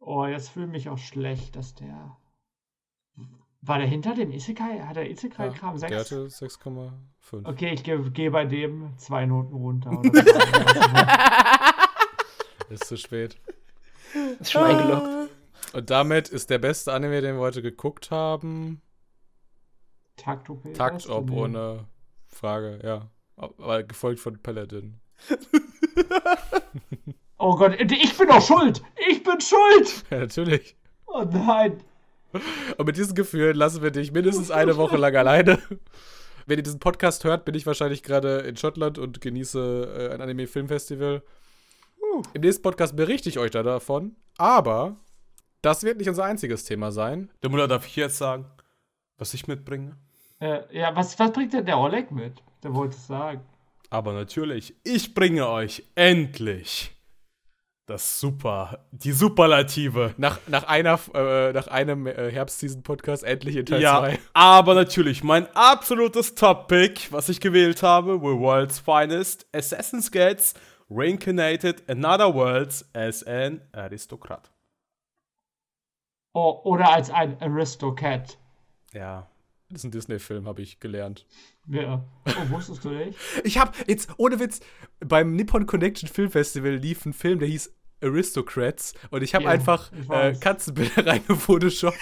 Oh, jetzt fühle ich mich auch schlecht, dass der. War der hinter dem Isekai? Hat der Isekai-Kram
ja, 6? Der hatte 6,5.
Okay, ich gehe geh bei dem zwei Noten runter.
ist zu spät.
Ist schon eingeloggt.
Und damit ist der beste Anime, den wir heute geguckt haben,
Takt OP.
Takt ob ohne Frage, ja. Aber gefolgt von Paladin.
oh Gott, ich bin doch schuld! Ich bin schuld!
Ja, natürlich.
Oh nein.
Und mit diesen Gefühlen lassen wir dich mindestens eine Woche lang alleine. Wenn ihr diesen Podcast hört, bin ich wahrscheinlich gerade in Schottland und genieße äh, ein Anime-Filmfestival. Uh. Im nächsten Podcast berichte ich euch da davon. Aber das wird nicht unser einziges Thema sein.
Der Mutter darf ich jetzt sagen, was ich mitbringe?
Äh, ja, was, was bringt denn der Oleg mit? Der wollte es sagen.
Aber natürlich, ich bringe euch endlich das Super, die Superlative.
Nach, nach, einer, äh, nach einem äh, Herbstseason-Podcast endlich in Teil 2. Ja,
aber natürlich, mein absolutes Top-Pick, was ich gewählt habe, The World's Finest, Assassin's Gates, Reincarnated Another Worlds as an Aristokrat.
Oh, oder als ein Aristocrat.
Ja.
Das ist ein Disney-Film, habe ich gelernt.
Ja. Oh, wusstest du nicht?
ich habe jetzt, ohne Witz, beim Nippon Connection Film Festival lief ein Film, der hieß Aristocrats und ich habe ja, einfach äh, Katzenbilder reingefotoshoppt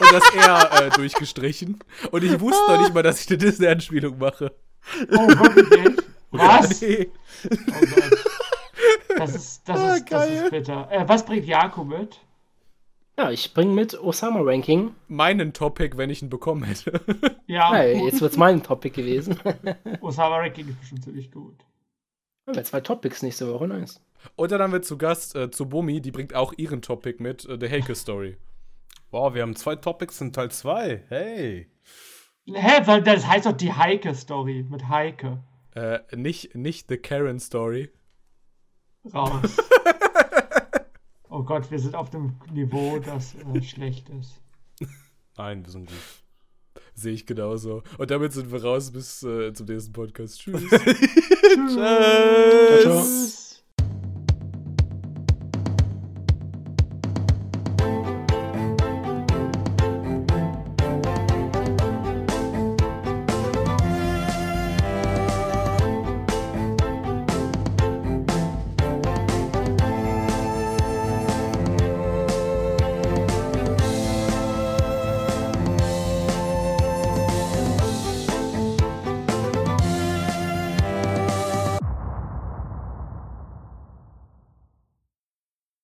und das R äh, durchgestrichen. Und ich wusste noch nicht mal, dass ich eine Disney-Anspielung mache.
Oh, wirklich? Was? Nee. Oh Gott. Das ist, das ah, ist, das ist bitter. Äh, was bringt Jakob mit?
Ja, ich bringe mit Osama-Ranking.
Meinen Topic, wenn ich ihn bekommen hätte.
Ja.
ja jetzt wird es mein Topic gewesen.
Osama-Ranking ist bestimmt ziemlich gut.
Ja, wir zwei Topics nächste Woche, nice.
Und dann haben wir zu Gast äh, zu Bumi, die bringt auch ihren Topic mit, äh, The Heike Story.
Wow, wir haben zwei Topics in Teil 2. Hey.
Hä, weil das heißt doch die Heike Story mit Heike.
Äh, nicht, nicht The Karen Story.
Raus. Oh Gott, wir sind auf dem Niveau, das äh, schlecht ist.
Nein, wir sind gut.
Sehe ich genauso. Und damit sind wir raus bis äh, zum nächsten Podcast. Tschüss.
Tschüss. Ciao, ciao.